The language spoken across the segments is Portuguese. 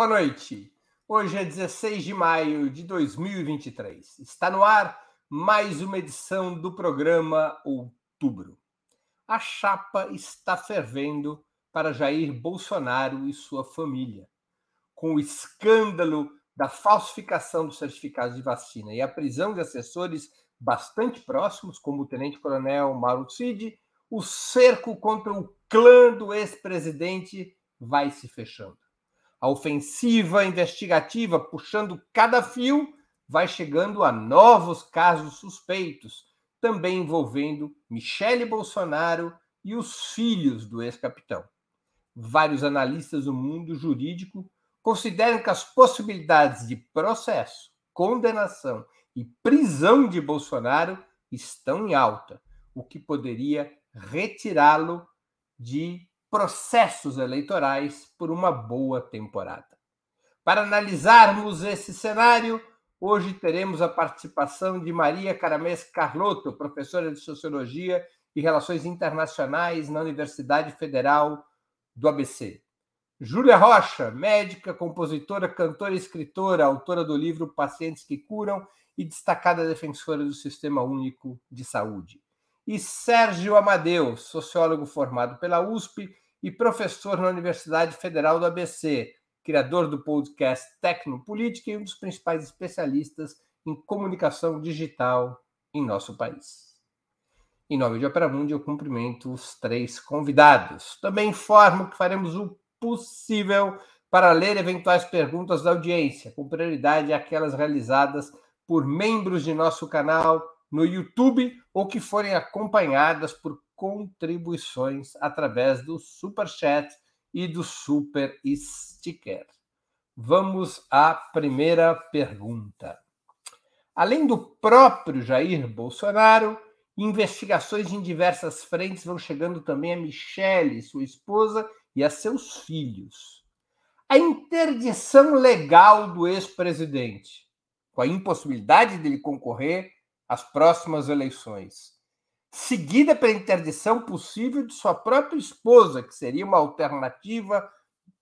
Boa noite. Hoje é 16 de maio de 2023. Está no ar mais uma edição do programa Outubro. A chapa está fervendo para Jair Bolsonaro e sua família. Com o escândalo da falsificação dos certificados de vacina e a prisão de assessores bastante próximos, como o tenente-coronel Mauro Cid, o cerco contra o clã do ex-presidente vai se fechando. A ofensiva investigativa, puxando cada fio, vai chegando a novos casos suspeitos, também envolvendo Michele Bolsonaro e os filhos do ex-capitão. Vários analistas do mundo jurídico consideram que as possibilidades de processo, condenação e prisão de Bolsonaro estão em alta, o que poderia retirá-lo de processos eleitorais por uma boa temporada. Para analisarmos esse cenário, hoje teremos a participação de Maria Caramés Carlotto, professora de Sociologia e Relações Internacionais na Universidade Federal do ABC. Júlia Rocha, médica, compositora, cantora e escritora, autora do livro Pacientes que Curam e destacada defensora do Sistema Único de Saúde. E Sérgio Amadeu, sociólogo formado pela USP e professor na Universidade Federal do ABC, criador do podcast Tecnopolítica e um dos principais especialistas em comunicação digital em nosso país. Em nome de Opera Mundi, eu cumprimento os três convidados. Também informo que faremos o possível para ler eventuais perguntas da audiência, com prioridade aquelas realizadas por membros de nosso canal no YouTube ou que forem acompanhadas por contribuições através do Super Chat e do Super Sticker. Vamos à primeira pergunta. Além do próprio Jair Bolsonaro, investigações em diversas frentes vão chegando também a Michele, sua esposa, e a seus filhos. A interdição legal do ex-presidente, com a impossibilidade dele concorrer às próximas eleições, seguida pela interdição possível de sua própria esposa, que seria uma alternativa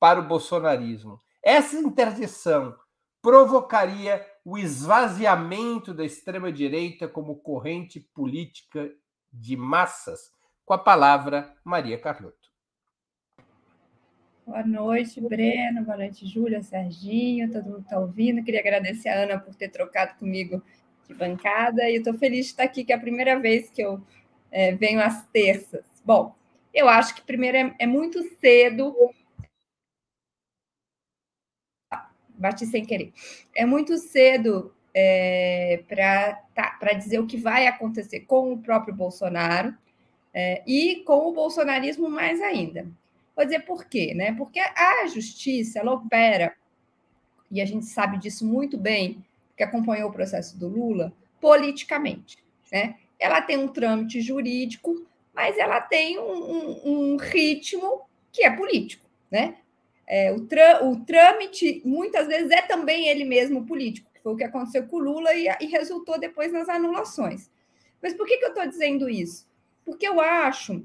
para o bolsonarismo. Essa interdição provocaria o esvaziamento da extrema-direita como corrente política de massas. Com a palavra, Maria Carlotto. Boa noite, Breno. Boa noite, Júlia, Serginho. Todo mundo está ouvindo. Queria agradecer a Ana por ter trocado comigo de bancada. E eu estou feliz de estar aqui, que é a primeira vez que eu é, venho às terças. Bom, eu acho que primeiro é, é muito cedo. Bati sem querer. É muito cedo é, para tá, dizer o que vai acontecer com o próprio Bolsonaro é, e com o bolsonarismo mais ainda. Vou dizer por quê, né? Porque a justiça ela opera, e a gente sabe disso muito bem, que acompanhou o processo do Lula, politicamente. Né? ela tem um trâmite jurídico, mas ela tem um, um, um ritmo que é político, né? É, o, o, trâmite, muitas vezes, é também ele mesmo político, que foi o que aconteceu com o Lula e, e resultou depois nas anulações. Mas por que, que eu estou dizendo isso? Porque eu acho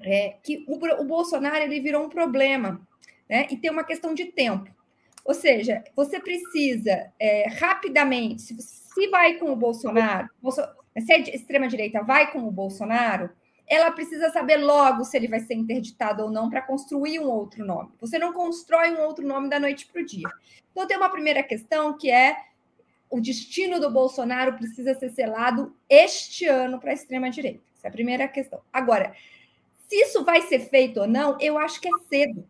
é, que o, o, Bolsonaro ele virou um problema, né? E tem uma questão de tempo. Ou seja, você precisa é, rapidamente, se, se vai com o Bolsonaro, se a extrema-direita vai com o Bolsonaro, ela precisa saber logo se ele vai ser interditado ou não para construir um outro nome. Você não constrói um outro nome da noite para o dia. Então, tem uma primeira questão que é o destino do Bolsonaro precisa ser selado este ano para a extrema-direita. Essa é a primeira questão. Agora, se isso vai ser feito ou não, eu acho que é cedo.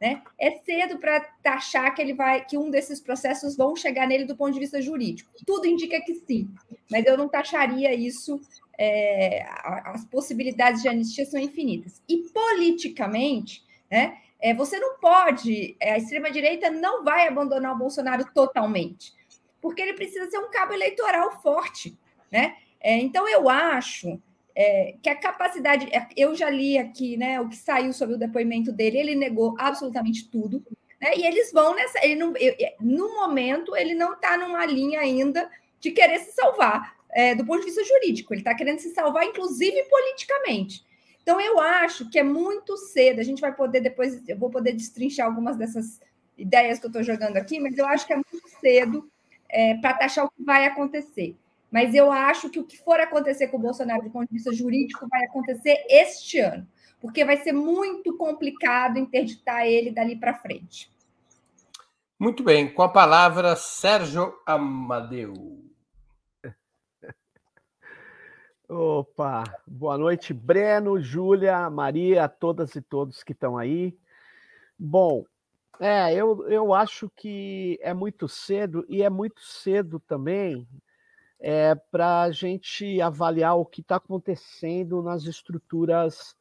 Né? É cedo para taxar que ele vai, que um desses processos vão chegar nele do ponto de vista jurídico. Tudo indica que sim, mas eu não taxaria isso. É, as possibilidades de anistia são infinitas. E politicamente, né, é, você não pode, é, a extrema-direita não vai abandonar o Bolsonaro totalmente, porque ele precisa ser um cabo eleitoral forte. Né? É, então, eu acho é, que a capacidade. É, eu já li aqui né, o que saiu sobre o depoimento dele, ele negou absolutamente tudo. Né, e eles vão nessa. Ele não, eu, no momento, ele não está numa linha ainda de querer se salvar é, do ponto de vista jurídico. Ele está querendo se salvar, inclusive politicamente. Então, eu acho que é muito cedo. A gente vai poder depois, eu vou poder destrinchar algumas dessas ideias que eu estou jogando aqui, mas eu acho que é muito cedo é, para taxar o que vai acontecer. Mas eu acho que o que for acontecer com o Bolsonaro do ponto de vista jurídico vai acontecer este ano, porque vai ser muito complicado interditar ele dali para frente. Muito bem, com a palavra Sérgio Amadeu. Opa, boa noite, Breno, Júlia, Maria, todas e todos que estão aí. Bom, é, eu, eu acho que é muito cedo e é muito cedo também é, para a gente avaliar o que está acontecendo nas estruturas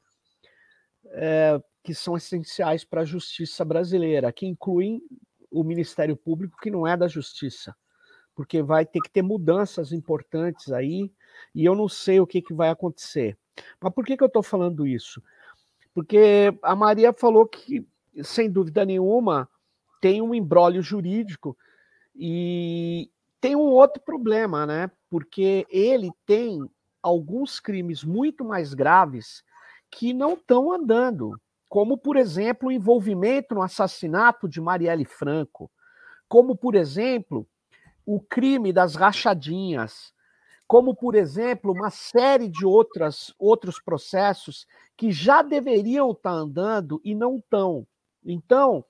é, que são essenciais para a justiça brasileira, que incluem o Ministério Público, que não é da Justiça, porque vai ter que ter mudanças importantes aí e eu não sei o que, que vai acontecer. Mas por que, que eu estou falando isso? Porque a Maria falou que, sem dúvida nenhuma, tem um embrólio jurídico e tem um outro problema, né? Porque ele tem alguns crimes muito mais graves que não estão andando, como, por exemplo, o envolvimento no assassinato de Marielle Franco, como, por exemplo, o crime das rachadinhas, como, por exemplo, uma série de outras, outros processos que já deveriam estar tá andando e não estão. Então,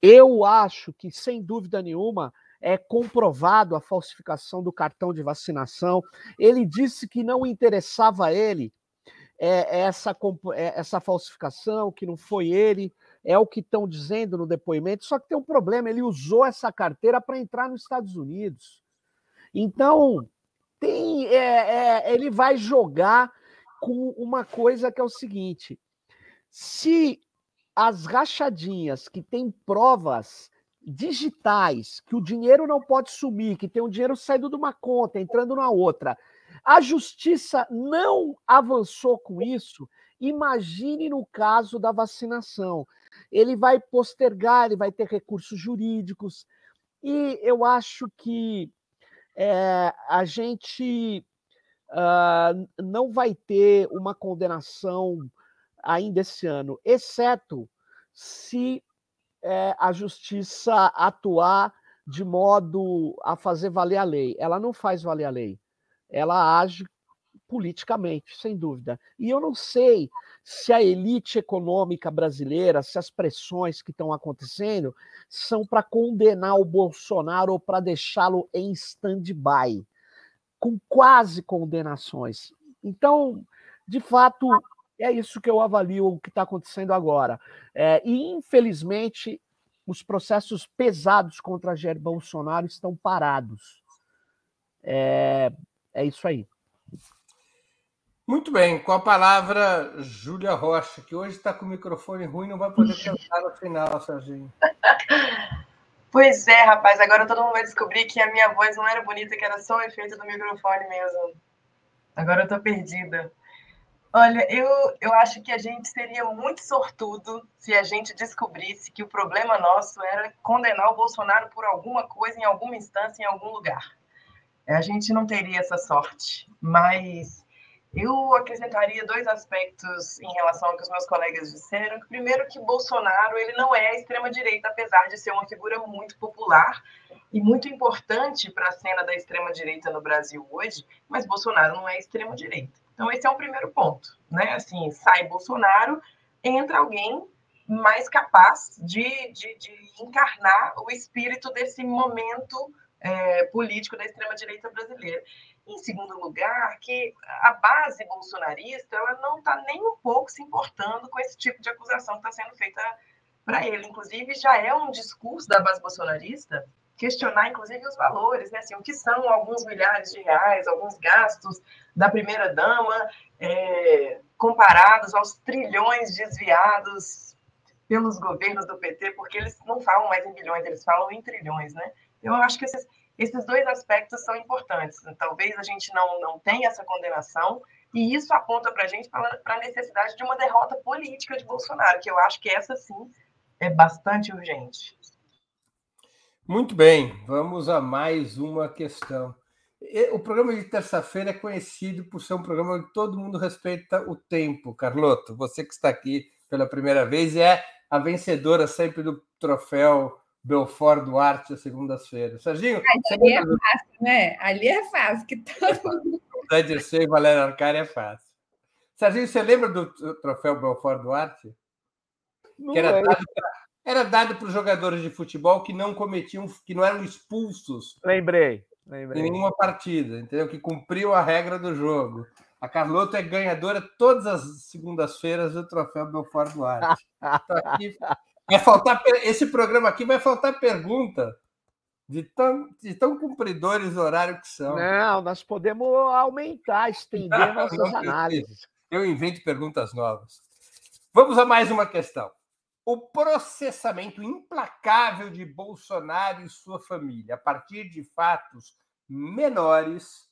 eu acho que, sem dúvida nenhuma, é comprovado a falsificação do cartão de vacinação. Ele disse que não interessava a ele é, essa, é, essa falsificação, que não foi ele, é o que estão dizendo no depoimento. Só que tem um problema: ele usou essa carteira para entrar nos Estados Unidos. Então, tem, é, é, ele vai jogar com uma coisa que é o seguinte: se as rachadinhas que têm provas digitais, que o dinheiro não pode sumir, que tem um dinheiro saindo de uma conta, entrando na outra, a justiça não avançou com isso. Imagine no caso da vacinação. Ele vai postergar, ele vai ter recursos jurídicos. E eu acho que é, a gente uh, não vai ter uma condenação ainda esse ano, exceto se é, a justiça atuar de modo a fazer valer a lei. Ela não faz valer a lei, ela age politicamente, sem dúvida. E eu não sei se a elite econômica brasileira, se as pressões que estão acontecendo são para condenar o Bolsonaro ou para deixá-lo em stand-by, com quase condenações. Então, de fato, é isso que eu avalio o que está acontecendo agora. É, e, infelizmente, os processos pesados contra Jair Bolsonaro estão parados. É, é isso aí. Muito bem, com a palavra Júlia Rocha, que hoje está com o microfone ruim, não vai poder cantar no final, Serginho. Pois é, rapaz, agora todo mundo vai descobrir que a minha voz não era bonita, que era só o efeito do microfone mesmo. Agora eu tô perdida. Olha, eu, eu acho que a gente seria muito sortudo se a gente descobrisse que o problema nosso era condenar o Bolsonaro por alguma coisa, em alguma instância, em algum lugar. A gente não teria essa sorte, mas eu acrescentaria dois aspectos em relação ao que os meus colegas disseram. Primeiro, que Bolsonaro ele não é extrema-direita, apesar de ser uma figura muito popular e muito importante para a cena da extrema-direita no Brasil hoje, mas Bolsonaro não é extrema-direita. Então, esse é um primeiro ponto. Né? Assim, sai Bolsonaro, entra alguém mais capaz de, de, de encarnar o espírito desse momento é, político da extrema-direita brasileira. Em segundo lugar, que a base bolsonarista ela não está nem um pouco se importando com esse tipo de acusação que está sendo feita para ele. Inclusive, já é um discurso da base bolsonarista questionar, inclusive, os valores, né? Assim, o que são alguns milhares de reais, alguns gastos da primeira-dama, é, comparados aos trilhões desviados pelos governos do PT, porque eles não falam mais em bilhões, eles falam em trilhões, né? Eu acho que esses, esses dois aspectos são importantes. Talvez a gente não, não tenha essa condenação, e isso aponta para a gente para a necessidade de uma derrota política de Bolsonaro, que eu acho que essa sim é bastante urgente. Muito bem, vamos a mais uma questão. O programa de terça-feira é conhecido por ser um programa onde todo mundo respeita o tempo. Carloto, você que está aqui pela primeira vez é a vencedora sempre do troféu Belfort Duarte às segundas-feiras. Serginho, ali é fácil, né? Ali é fácil, que todo mundo. Zé Dirceu e Valério Arcari é fácil. Serginho, você lembra do troféu Belfort Duarte? Não que era lembro. Era dado para os jogadores de futebol que não cometiam, que não eram expulsos Lembrei, em lembrei. nenhuma partida, entendeu? Que cumpriu a regra do jogo. A Carlota é ganhadora todas as segundas-feiras do troféu Belfort Duarte. Então, aqui vai faltar esse programa aqui vai faltar pergunta de tão, de tão cumpridores do horário que são. Não, nós podemos aumentar, estender nossas Não, análises. Eu invento perguntas novas. Vamos a mais uma questão. O processamento implacável de Bolsonaro e sua família, a partir de fatos menores,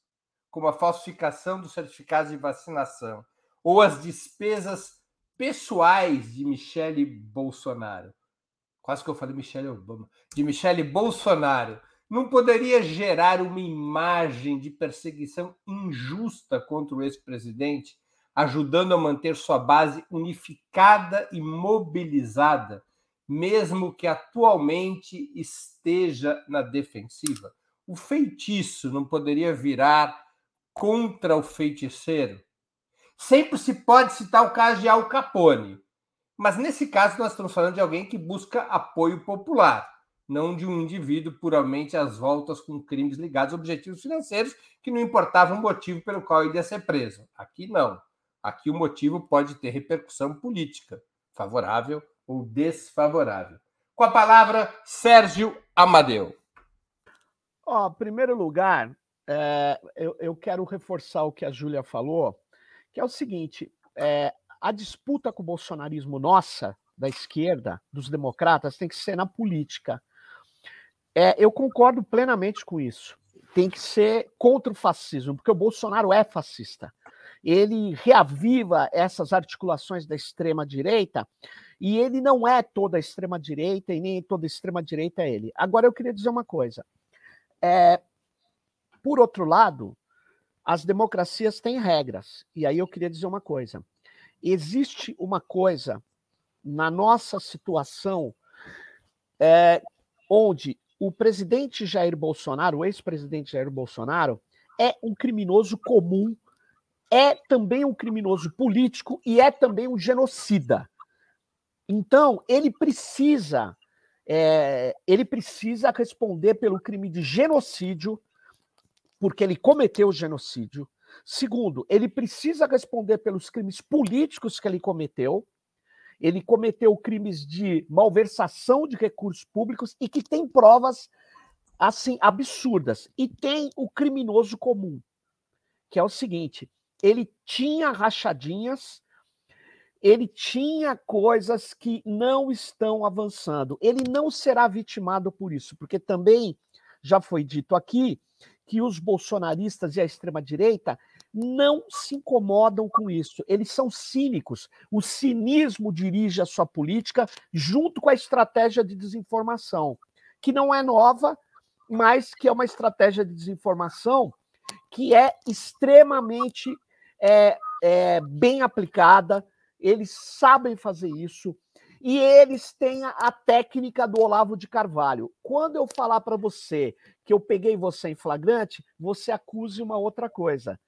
como a falsificação dos certificados de vacinação ou as despesas pessoais de Michele Bolsonaro. Quase que eu falei Michele Obama. De Michele Bolsonaro. Não poderia gerar uma imagem de perseguição injusta contra o ex-presidente, ajudando a manter sua base unificada e mobilizada, mesmo que atualmente esteja na defensiva? O feitiço não poderia virar contra o feiticeiro? Sempre se pode citar o caso de Al Capone, mas nesse caso nós estamos falando de alguém que busca apoio popular, não de um indivíduo puramente às voltas com crimes ligados a objetivos financeiros que não importava o motivo pelo qual ele ia ser preso. Aqui não. Aqui o motivo pode ter repercussão política, favorável ou desfavorável. Com a palavra, Sérgio Amadeu. Ó, em primeiro lugar, é, eu, eu quero reforçar o que a Júlia falou, que é o seguinte: é, a disputa com o bolsonarismo nossa, da esquerda, dos democratas, tem que ser na política. É, eu concordo plenamente com isso. Tem que ser contra o fascismo, porque o Bolsonaro é fascista. Ele reaviva essas articulações da extrema-direita e ele não é toda extrema-direita e nem toda extrema-direita é ele. Agora, eu queria dizer uma coisa. É, por outro lado, as democracias têm regras. E aí eu queria dizer uma coisa. Existe uma coisa na nossa situação é, onde o presidente Jair Bolsonaro, o ex-presidente Jair Bolsonaro, é um criminoso comum, é também um criminoso político e é também um genocida. Então, ele precisa, é, ele precisa responder pelo crime de genocídio, porque ele cometeu genocídio. Segundo, ele precisa responder pelos crimes políticos que ele cometeu. Ele cometeu crimes de malversação de recursos públicos e que tem provas assim absurdas. E tem o criminoso comum, que é o seguinte: ele tinha rachadinhas, ele tinha coisas que não estão avançando. Ele não será vitimado por isso, porque também já foi dito aqui que os bolsonaristas e a extrema-direita não se incomodam com isso. Eles são cínicos. O cinismo dirige a sua política junto com a estratégia de desinformação, que não é nova, mas que é uma estratégia de desinformação que é extremamente é, é, bem aplicada. Eles sabem fazer isso. E eles têm a, técnica do Olavo de Carvalho. Quando eu falar para você que eu peguei você em flagrante, você acuse uma outra coisa.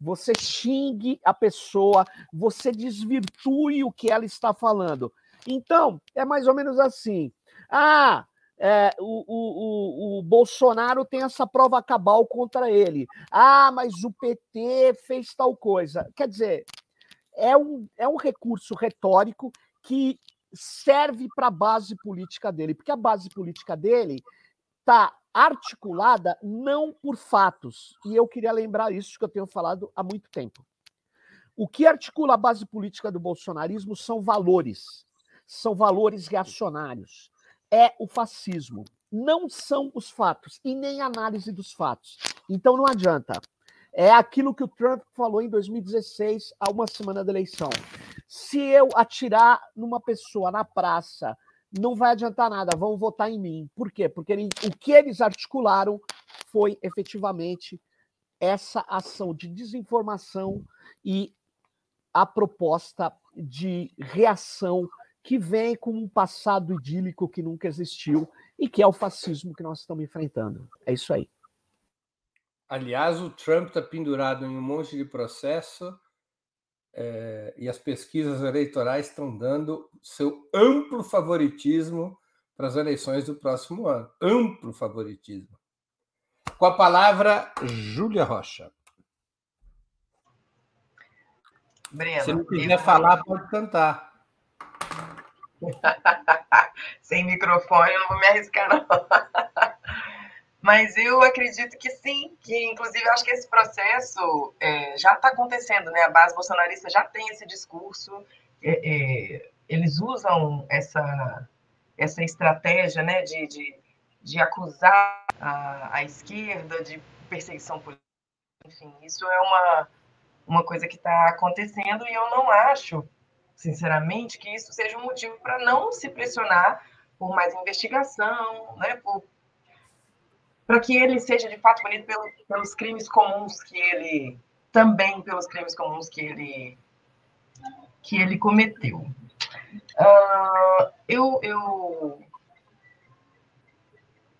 Você xingue a pessoa, você desvirtue o que ela está falando. Então, é mais ou menos assim. Ah, é, o, o, o, o, Bolsonaro tem essa prova cabal contra ele. Ah, mas o PT fez tal coisa. Quer dizer, é um, é um recurso retórico que serve para a base política dele, porque a base política dele está articulada não por fatos. E eu queria lembrar isso que eu tenho falado há muito tempo. O que articula a base política do bolsonarismo são valores, são valores reacionários. É o fascismo, não são os fatos e nem a análise dos fatos. Então não adianta. É aquilo que o Trump falou em 2016, há uma semana da eleição. Se eu atirar numa pessoa na praça, não vai adiantar nada, vão votar em mim. Por quê? Porque ele, o que eles articularam foi efetivamente essa ação de desinformação e a proposta de reação que vem com um passado idílico que nunca existiu e que é o fascismo que nós estamos enfrentando. É isso aí. Aliás, o Trump está pendurado em um monte de processo é, e as pesquisas eleitorais estão dando seu amplo favoritismo para as eleições do próximo ano. Amplo favoritismo. Com a palavra, Júlia Rocha. Breno, Se não quiser eu... falar, pode cantar. Sem microfone, eu não vou me arriscar, não. Mas eu acredito que sim, que inclusive acho que esse processo é, já está acontecendo, né? A base bolsonarista já tem esse discurso, é, é, eles usam essa, essa estratégia, né, de, de, de acusar a, a esquerda de perseguição política. Enfim, isso é uma, uma coisa que está acontecendo e eu não acho, sinceramente, que isso seja um motivo para não se pressionar por mais investigação, né, para que ele seja de fato punido pelo, pelos crimes comuns que ele também pelos crimes comuns que ele que ele cometeu. Uh, eu, eu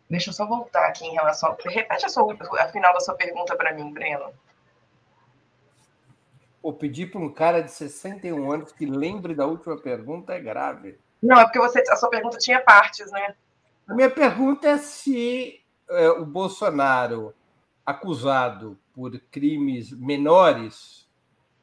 deixa eu só voltar aqui em relação repete a, sua, a final da sua pergunta para mim, Breno. Ou pedir para um cara de 61 anos que lembre da última pergunta é grave. Não, é porque você, a sua pergunta tinha partes, né? A minha pergunta é se é, o Bolsonaro acusado por crimes menores,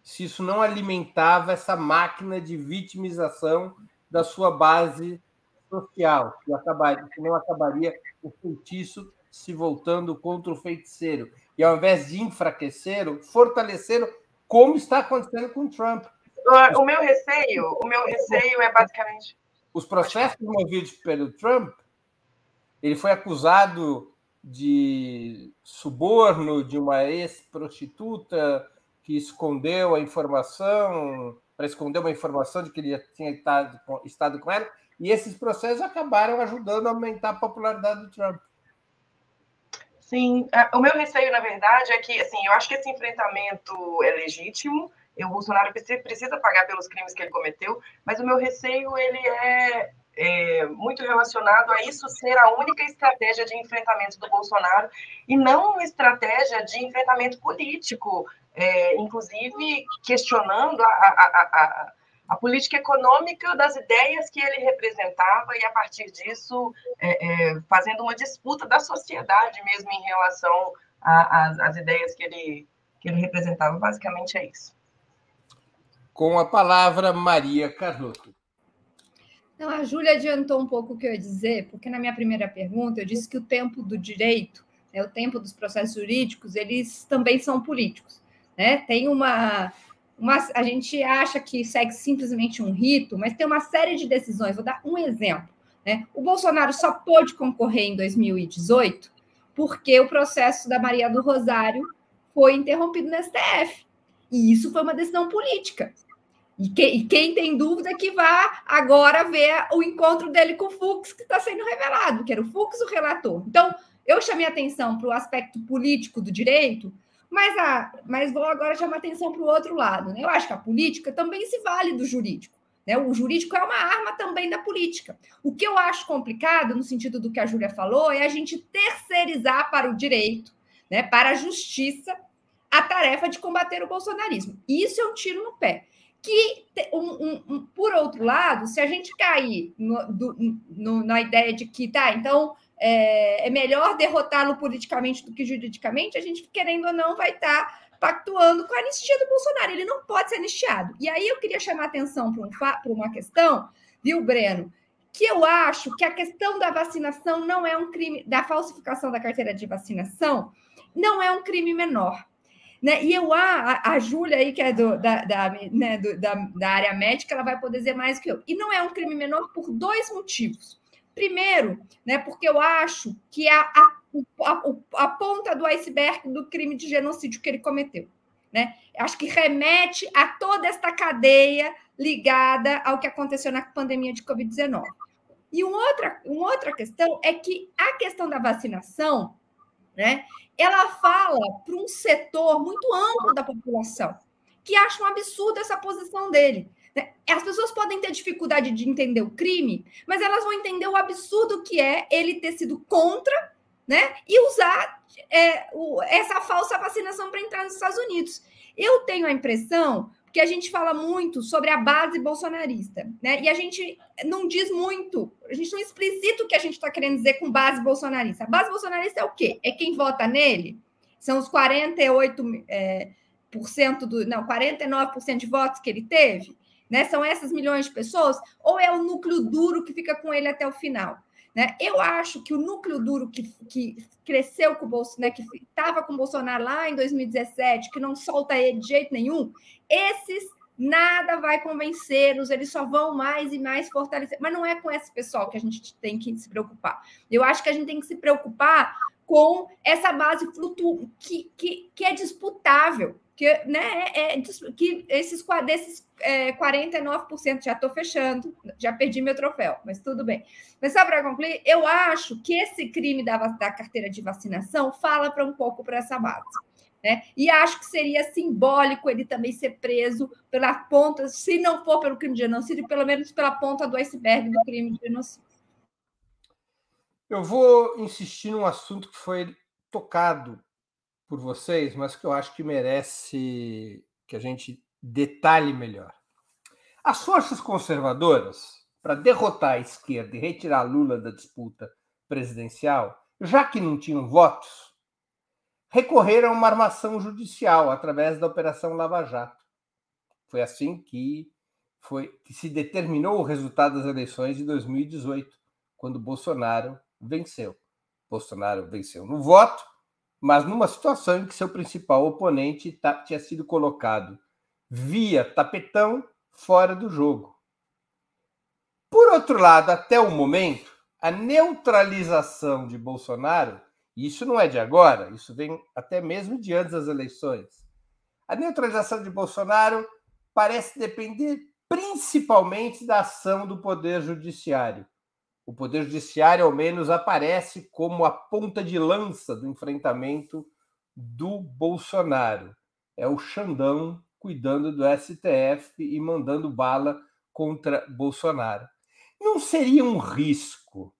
se isso não alimentava essa máquina de vitimização da sua base social, que, acabaria, que não acabaria o feitiço se voltando contra o feiticeiro. E ao invés de enfraquecer, fortalecer, como está acontecendo com Trump. O meu receio, o meu receio é basicamente. Os processos movidos pelo Trump, ele foi acusado de suborno de uma ex-prostituta que escondeu a informação, para esconder uma informação de que ele tinha estado, estado com ela, e esses processos acabaram ajudando a aumentar a popularidade do Trump. Sim, é, o meu receio, na verdade, é que, assim, eu acho que esse enfrentamento é legítimo, o Bolsonaro precisa pagar pelos crimes que ele cometeu, mas o meu receio, ele é é, muito relacionado a isso ser a única estratégia de enfrentamento do Bolsonaro e não uma estratégia de enfrentamento político, é, inclusive questionando a, a, a, a, política econômica das ideias que ele representava e, a partir disso, é, é fazendo uma disputa da sociedade mesmo em relação às ideias que ele, que ele representava. Basicamente é isso. Com a palavra, Maria Carlotto. Não, a Júlia adiantou um pouco o que eu ia dizer, porque na minha primeira pergunta eu disse que o tempo do direito, né, o tempo dos processos jurídicos, eles também são políticos. Né? Tem uma, uma. A gente acha que segue simplesmente um rito, mas tem uma série de decisões. Vou dar um exemplo. Né? O Bolsonaro só pôde concorrer em 2018 porque o processo da Maria do Rosário foi interrompido no STF. E isso foi uma decisão política. E, que, e, quem tem dúvida que vá agora ver o encontro dele com o Fux, que está sendo revelado, que era o Fux o relator. Então, eu chamei atenção para o aspecto político do direito, mas, a, mas vou agora chamar atenção para o outro lado. Né? Eu acho que a política também se vale do jurídico. Né? O jurídico é uma arma também da política. O que eu acho complicado, no sentido do que a Júlia falou, é a gente terceirizar para o direito, né, para a justiça, a tarefa de combater o bolsonarismo. Isso é um tiro no pé que, um, um, um, por outro lado, se a gente cair no, do, no, na ideia de que, tá, então é, é melhor derrotá-lo politicamente do que juridicamente, a gente, querendo ou não, vai estar tá pactuando com a anistia do Bolsonaro. Ele não pode ser anistiado. E aí eu queria chamar atenção para um, uma questão, viu, Breno? Que eu acho que a questão da vacinação não é um crime, da falsificação da carteira de vacinação, não é um crime menor. Né? E eu, a, a Júlia aí, que é do, da, da, né, do, da, da área médica, ela vai poder dizer mais que eu. E não é um crime menor por dois motivos. Primeiro, né, porque eu acho que a, a, a, a ponta do iceberg do crime de genocídio que ele cometeu. Né? Acho que remete a toda esta cadeia ligada ao que aconteceu na pandemia de Covid-19. E uma outra, uma outra questão é que a questão da vacinação, né, ela fala para um setor muito amplo da população que acha um absurdo essa posição dele. Né? As pessoas podem ter dificuldade de entender o crime, mas elas vão entender o absurdo que é ele ter sido contra, né? E usar é, o, essa falsa vacinação para entrar nos Estados Unidos. Eu tenho a impressão que a gente fala muito sobre a base bolsonarista, né? E a gente não diz muito, a gente não explicita o que a gente está querendo dizer com base bolsonarista. A base bolsonarista é o quê? É quem vota nele? São os 48% é, por cento do. Não, 49% de votos que ele teve? Né? São essas milhões de pessoas? Ou é o núcleo duro que fica com ele até o final? Né? Eu acho que o núcleo duro que, que cresceu com o Bolsonaro, né, que estava com o Bolsonaro lá em 2017, que não solta ele de jeito nenhum, esses nada vai convencê-los, eles só vão mais e mais fortalecer. Mas não é com esse pessoal que a gente tem que se preocupar. Eu acho que a gente tem que se preocupar com essa base flutu que, que, que é disputável que, né, é, é, que esses desses é, 49% já estou fechando, já perdi meu troféu, mas tudo bem. Mas só para concluir, eu acho que esse crime da, da carteira de vacinação fala para um pouco para essa base. Né? E acho que seria simbólico ele também ser preso pela ponta, se não for pelo crime de genocídio, pelo menos pela ponta do iceberg do crime de genocídio. Eu vou insistir num assunto que foi tocado por vocês, mas que eu acho que merece que a gente detalhe melhor. As forças conservadoras, para derrotar a esquerda e retirar Lula da disputa presidencial, já que não tinham votos, recorreram a uma armação judicial através da Operação Lava Jato. Foi assim que, foi, que se determinou o resultado das eleições de 2018, quando Bolsonaro venceu. Bolsonaro venceu no voto, mas numa situação em que seu principal oponente tá, tinha sido colocado via tapetão fora do jogo. Por outro lado, até o momento, a neutralização de Bolsonaro, e isso não é de agora, isso vem até mesmo de antes das eleições. A neutralização de Bolsonaro parece depender principalmente da ação do Poder Judiciário o Poder Judiciário, ao menos, aparece como a ponta de lança do enfrentamento do Bolsonaro. É o Xandão cuidando do STF e mandando bala contra Bolsonaro. Não seria um risco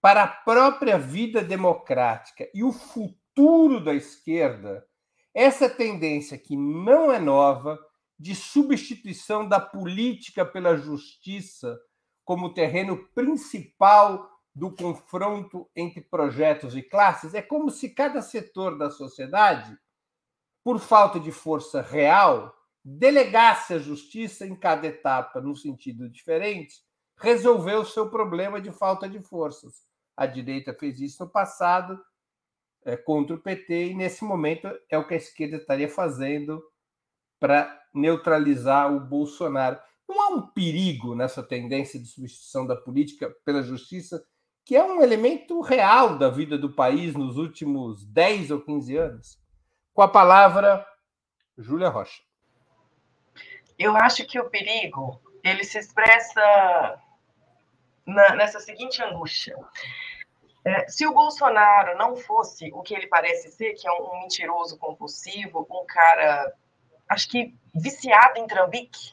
para a própria vida democrática e o futuro da esquerda essa tendência que não é nova de substituição da política pela justiça como terreno principal do confronto entre projetos e classes, é como se cada setor da sociedade, por falta de força real, delegasse a justiça em cada etapa, num sentido diferente, resolver o seu problema de falta de forças. A direita fez isso no passado é, contra o PT e nesse momento é o que a esquerda estaria fazendo para neutralizar o Bolsonaro. Não há um perigo nessa tendência de substituição da política pela justiça, que é um elemento real da vida do país nos últimos 10 ou 15 anos? Com a palavra, Júlia Rocha. Eu acho que o perigo ele se expressa na, nessa seguinte angústia. É, se o Bolsonaro não fosse o que ele parece ser, que é um, um mentiroso compulsivo, um cara, acho que viciado em trambique,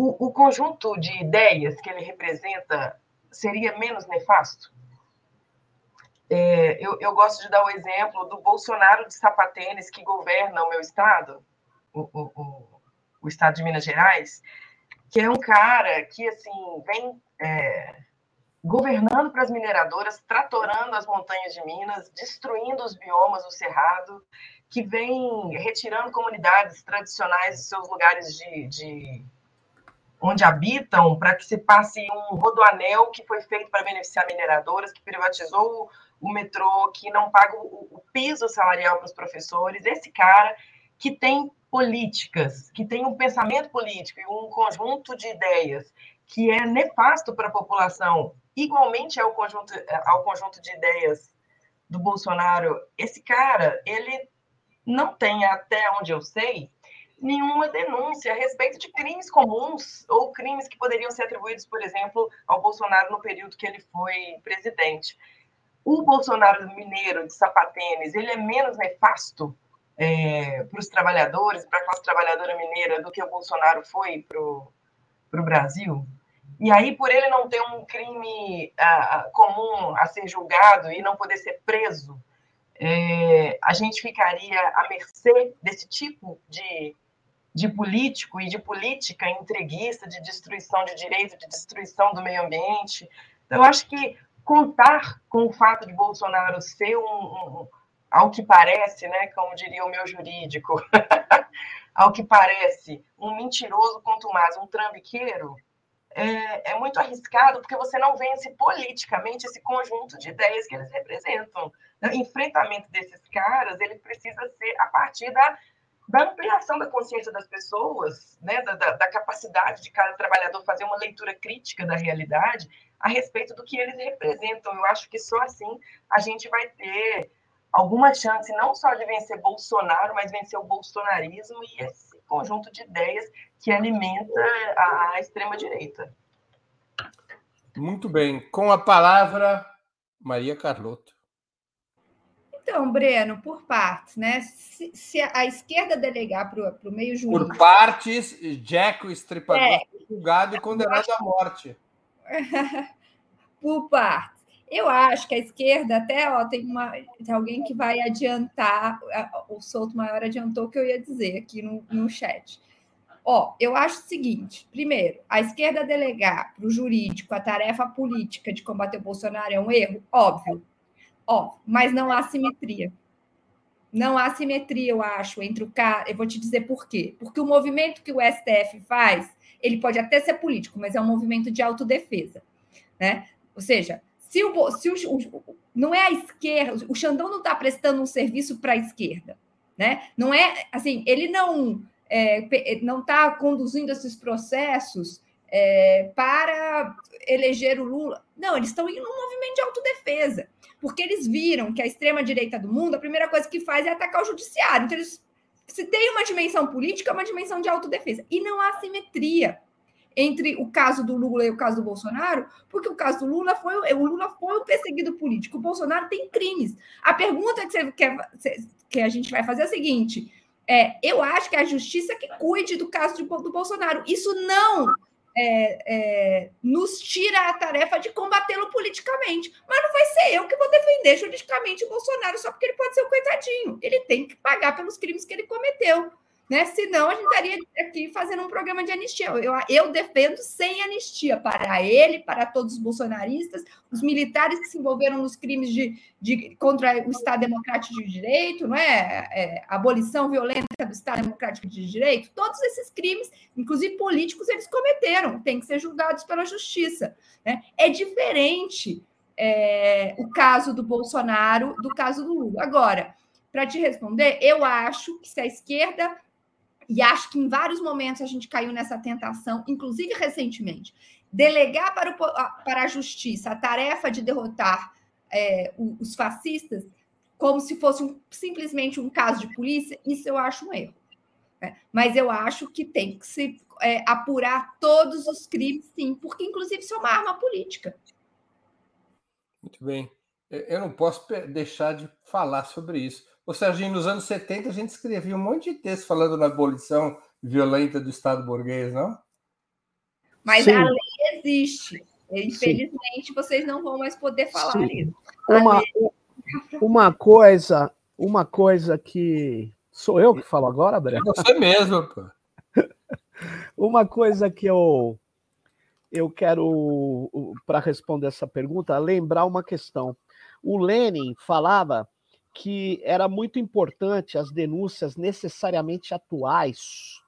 o, o conjunto de ideias que ele representa seria menos nefasto? É, eu, eu, gosto de dar o exemplo do Bolsonaro de sapatênis que governa o meu estado, o, o, o, estado de Minas Gerais, que é um cara que assim vem é, governando para as mineradoras, tratorando as montanhas de Minas, destruindo os biomas do Cerrado, que vem retirando comunidades tradicionais de seus lugares de, de onde habitam, para que se passe um rodoanel que foi feito para beneficiar mineradoras, que privatizou o, metrô, que não paga o, o piso salarial para os professores. Esse cara que tem políticas, que tem um pensamento político e um conjunto de ideias que é nefasto para a população, igualmente ao conjunto, ao conjunto de ideias do Bolsonaro, esse cara, ele não tem, até onde eu sei, nenhuma denúncia a respeito de crimes comuns ou crimes que poderiam ser atribuídos, por exemplo, ao Bolsonaro no período que ele foi presidente. O Bolsonaro mineiro de sapatênis, ele é menos nefasto é, para os trabalhadores, para a classe trabalhadora mineira, do que o Bolsonaro foi para o Brasil, e aí, por ele não ter um crime ah, comum a ser julgado e não poder ser preso, é, a gente ficaria à mercê desse tipo de, de político e de política entreguista, de destruição de direitos, de destruição do meio ambiente. Então, eu acho que contar com o fato de Bolsonaro ser um, um ao que parece, né, como diria o meu jurídico, ao que parece um mentiroso contumaz, um trambiqueiro, é, é, muito arriscado porque você não vence politicamente esse conjunto de ideias que eles representam. O enfrentamento desses caras ele precisa ser a partir da, da ampliação da consciência das pessoas, né, da, da, da capacidade de cada trabalhador fazer uma leitura crítica da realidade a respeito do que eles representam. Eu acho que só assim a gente vai ter alguma chance não só de vencer Bolsonaro, mas vencer o bolsonarismo e esse conjunto de ideias que alimenta a, a extrema-direita. Muito bem. Com a palavra, Maria Carlotto. Então, Breno, por partes, né? Se, se a esquerda delegar para o meio jurídico. Por partes, Jack, o estripador, é. julgado e condenado à morte. por partes. Eu acho que a esquerda, até ó, tem, uma, tem alguém que vai adiantar, o Souto Maior adiantou o que eu ia dizer aqui no, no chat. Ó, eu acho o seguinte: primeiro, a esquerda delegar para o jurídico a tarefa política de combater o Bolsonaro é um erro? Óbvio. Ó, mas não há simetria. Não há simetria, eu acho, entre o cara. Eu vou te dizer por quê. Porque o movimento que o STF faz, ele pode até ser político, mas é um movimento de autodefesa. Né? Ou seja, se o, se o, o não é a esquerda, o Xandão não está prestando um serviço para a esquerda, né? Não é assim, ele não é, não está conduzindo esses processos é, para eleger o Lula. Não, eles estão indo num movimento de autodefesa, porque eles viram que a extrema direita do mundo, a primeira coisa que faz é atacar o judiciário. Então, eles, se tem uma dimensão política, é uma dimensão de autodefesa. E não há simetria entre o caso do Lula e o caso do Bolsonaro, porque o caso do Lula foi o Lula foi o perseguido político, o Bolsonaro tem crimes. A pergunta que, você quer, que a gente vai fazer é a seguinte: é, eu acho que é a justiça que cuide do caso de, do Bolsonaro. Isso não é, é, nos tira a tarefa de combatê-lo politicamente. Mas não vai ser eu que vou defender juridicamente o Bolsonaro só porque ele pode ser o um coitadinho. Ele tem que pagar pelos crimes que ele cometeu né? Senão a gente estaria aqui fazendo um programa de anistia. Eu, eu defendo sem anistia para ele, para todos os bolsonaristas, os militares que se envolveram nos crimes de, de contra o Estado Democrático de Direito, não é? é? abolição violenta do Estado Democrático de Direito, todos esses crimes, inclusive políticos, eles cometeram, têm que ser julgados pela justiça. Né? É diferente é, o caso do Bolsonaro do caso do Lula. Agora, para te responder, eu acho que se a esquerda e acho que em vários momentos a gente caiu nessa tentação, inclusive recentemente, delegar para, o, para a justiça a tarefa de derrotar é, os fascistas como se fosse um, simplesmente um caso de polícia, isso eu acho um erro. Né? Mas eu acho que tem que se é, apurar todos os crimes, sim, porque inclusive isso é uma arma política. Muito bem. Eu não posso deixar de falar sobre isso. Ô, Serginho, nos anos 70 a gente escrevia um monte de texto falando na abolição violenta do Estado burguês, não? Mas Sim. a lei existe. Infelizmente, Sim. vocês não vão mais poder falar Sim. isso. Uma, lei... uma coisa, uma coisa que. Sou eu que falo agora, Breno? É você mesmo, pô. Uma coisa que eu, eu quero, para responder essa pergunta, lembrar uma questão. O Lenin falava que era muito importante as denúncias necessariamente atuais,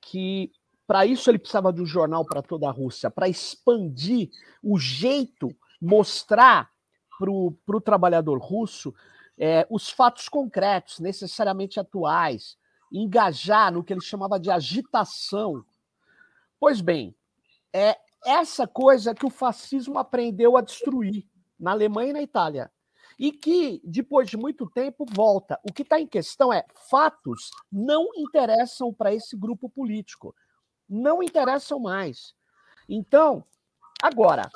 que para isso ele precisava de um jornal para toda a Rússia, para expandir o jeito, mostrar para o trabalhador russo é, os fatos concretos, necessariamente atuais, engajar no que ele chamava de agitação. Pois bem, é essa coisa que o fascismo aprendeu a destruir na Alemanha e na Itália e que, depois de muito tempo, volta. O que está em questão é fatos não interessam para esse grupo político. Não interessam mais. Então, agora,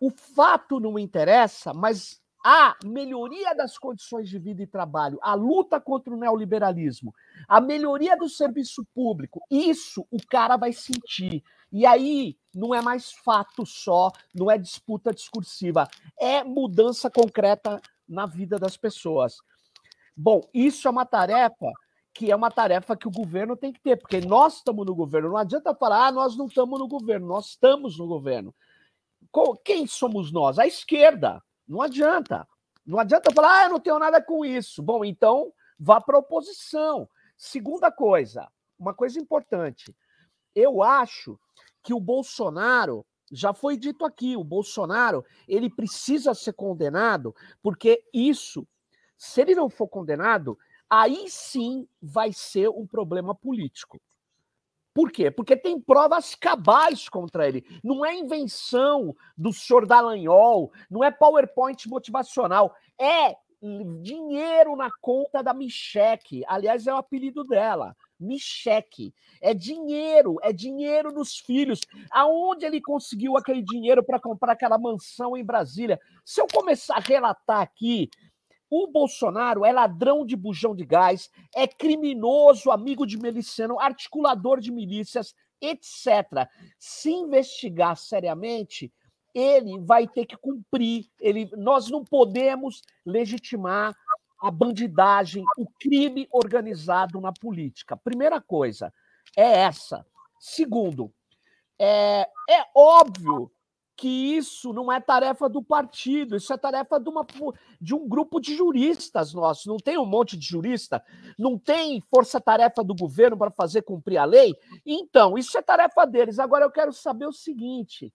o fato não interessa, mas a melhoria das condições de vida e trabalho, a luta contra o neoliberalismo, a melhoria do serviço público, isso o cara vai sentir. E aí não é mais fato só, não é disputa discursiva, é mudança concreta na vida das pessoas. Bom, isso é uma tarefa que é uma tarefa que o governo tem que ter, porque nós estamos no governo. Não adianta falar, ah, nós não estamos no governo, nós estamos no governo. Quem somos nós? A esquerda. Não adianta. Não adianta falar, ah, eu não tenho nada com isso. Bom, então vá para a oposição. Segunda coisa, uma coisa importante. Eu acho que o Bolsonaro, já foi dito aqui, o Bolsonaro, ele precisa ser condenado, porque isso, se ele não for condenado, aí sim vai ser um problema político. Por quê? Porque tem provas cabais contra ele. Não é invenção do senhor Dallagnol, não é PowerPoint motivacional. É dinheiro na conta da Micheque. Aliás, é o apelido dela. Micheque. É dinheiro, é dinheiro dos filhos. Aonde ele conseguiu aquele dinheiro para comprar aquela mansão em Brasília? Se eu começar a relatar aqui o Bolsonaro é ladrão de bujão de gás, é criminoso, amigo de miliciano, articulador de milícias, etc. Se investigar seriamente, ele vai ter que cumprir. Ele, nós não podemos legitimar a bandidagem, o crime organizado na política. Primeira coisa é essa. Segundo, é, é óbvio que isso não é tarefa do partido, isso é tarefa de, uma, de um grupo de juristas nossos. Não tem um monte de jurista, não tem força-tarefa do governo para fazer cumprir a lei. Então, isso é tarefa deles. Agora eu quero saber o seguinte: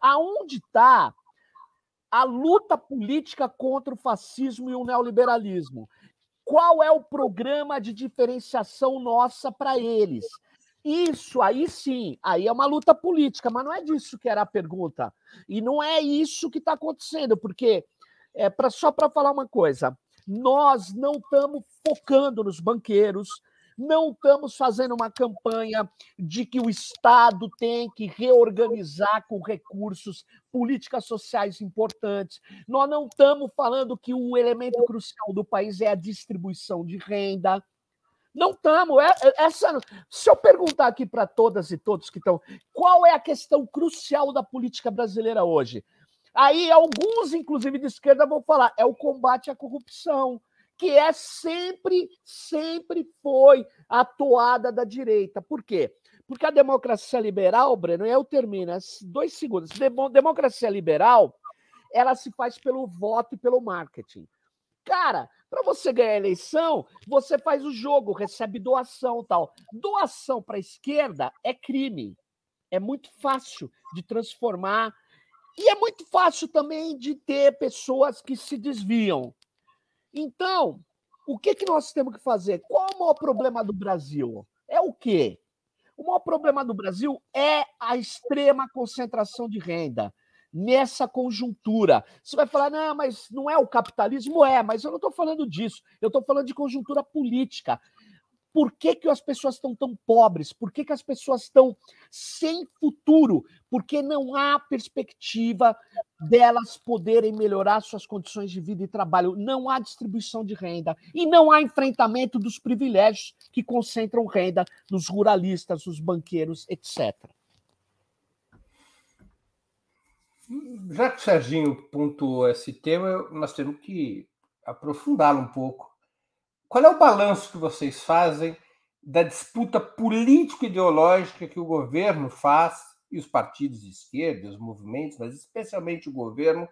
aonde está a luta política contra o fascismo e o neoliberalismo? Qual é o programa de diferenciação nossa para eles? Isso aí sim, aí é uma luta política, mas não é disso que era a pergunta. E não é isso que está acontecendo, porque é pra, só para falar uma coisa, nós não estamos focando nos banqueiros, não estamos fazendo uma campanha de que o Estado tem que reorganizar com recursos políticas sociais importantes. Nós não estamos falando que o elemento crucial do país é a distribuição de renda. Não estamos. É, é, essa, se eu perguntar aqui para todas e todos que estão, qual é a questão crucial da política brasileira hoje? Aí alguns, inclusive de esquerda, vão falar: é o combate à corrupção, que é sempre, sempre foi a toada da direita. Por quê? Porque a democracia liberal, Breno, eu termino, é dois segundos. Democracia liberal, ela se faz pelo voto e pelo marketing. Cara, para você ganhar a eleição, você faz o jogo, recebe doação tal. Doação para a esquerda é crime. É muito fácil de transformar. E é muito fácil também de ter pessoas que se desviam. Então, o que, que nós temos que fazer? Qual é o maior problema do Brasil? É o quê? O maior problema do Brasil é a extrema concentração de renda nessa conjuntura. Você vai falar, não, mas não é o capitalismo? É, mas eu não estou falando disso. Eu estou falando de conjuntura política. Por que, que as pessoas estão tão pobres? Por que, que as pessoas estão sem futuro? Porque não há perspectiva delas poderem melhorar suas condições de vida e trabalho. Não há distribuição de renda e não há enfrentamento dos privilégios que concentram renda nos ruralistas, nos banqueiros, etc. Já que o Serginho pontuou esse tema, nós temos que aprofundá-lo um pouco. Qual é o balanço que vocês fazem da disputa político-ideológica que o governo faz, e os partidos de esquerda, os movimentos, mas especialmente o governo,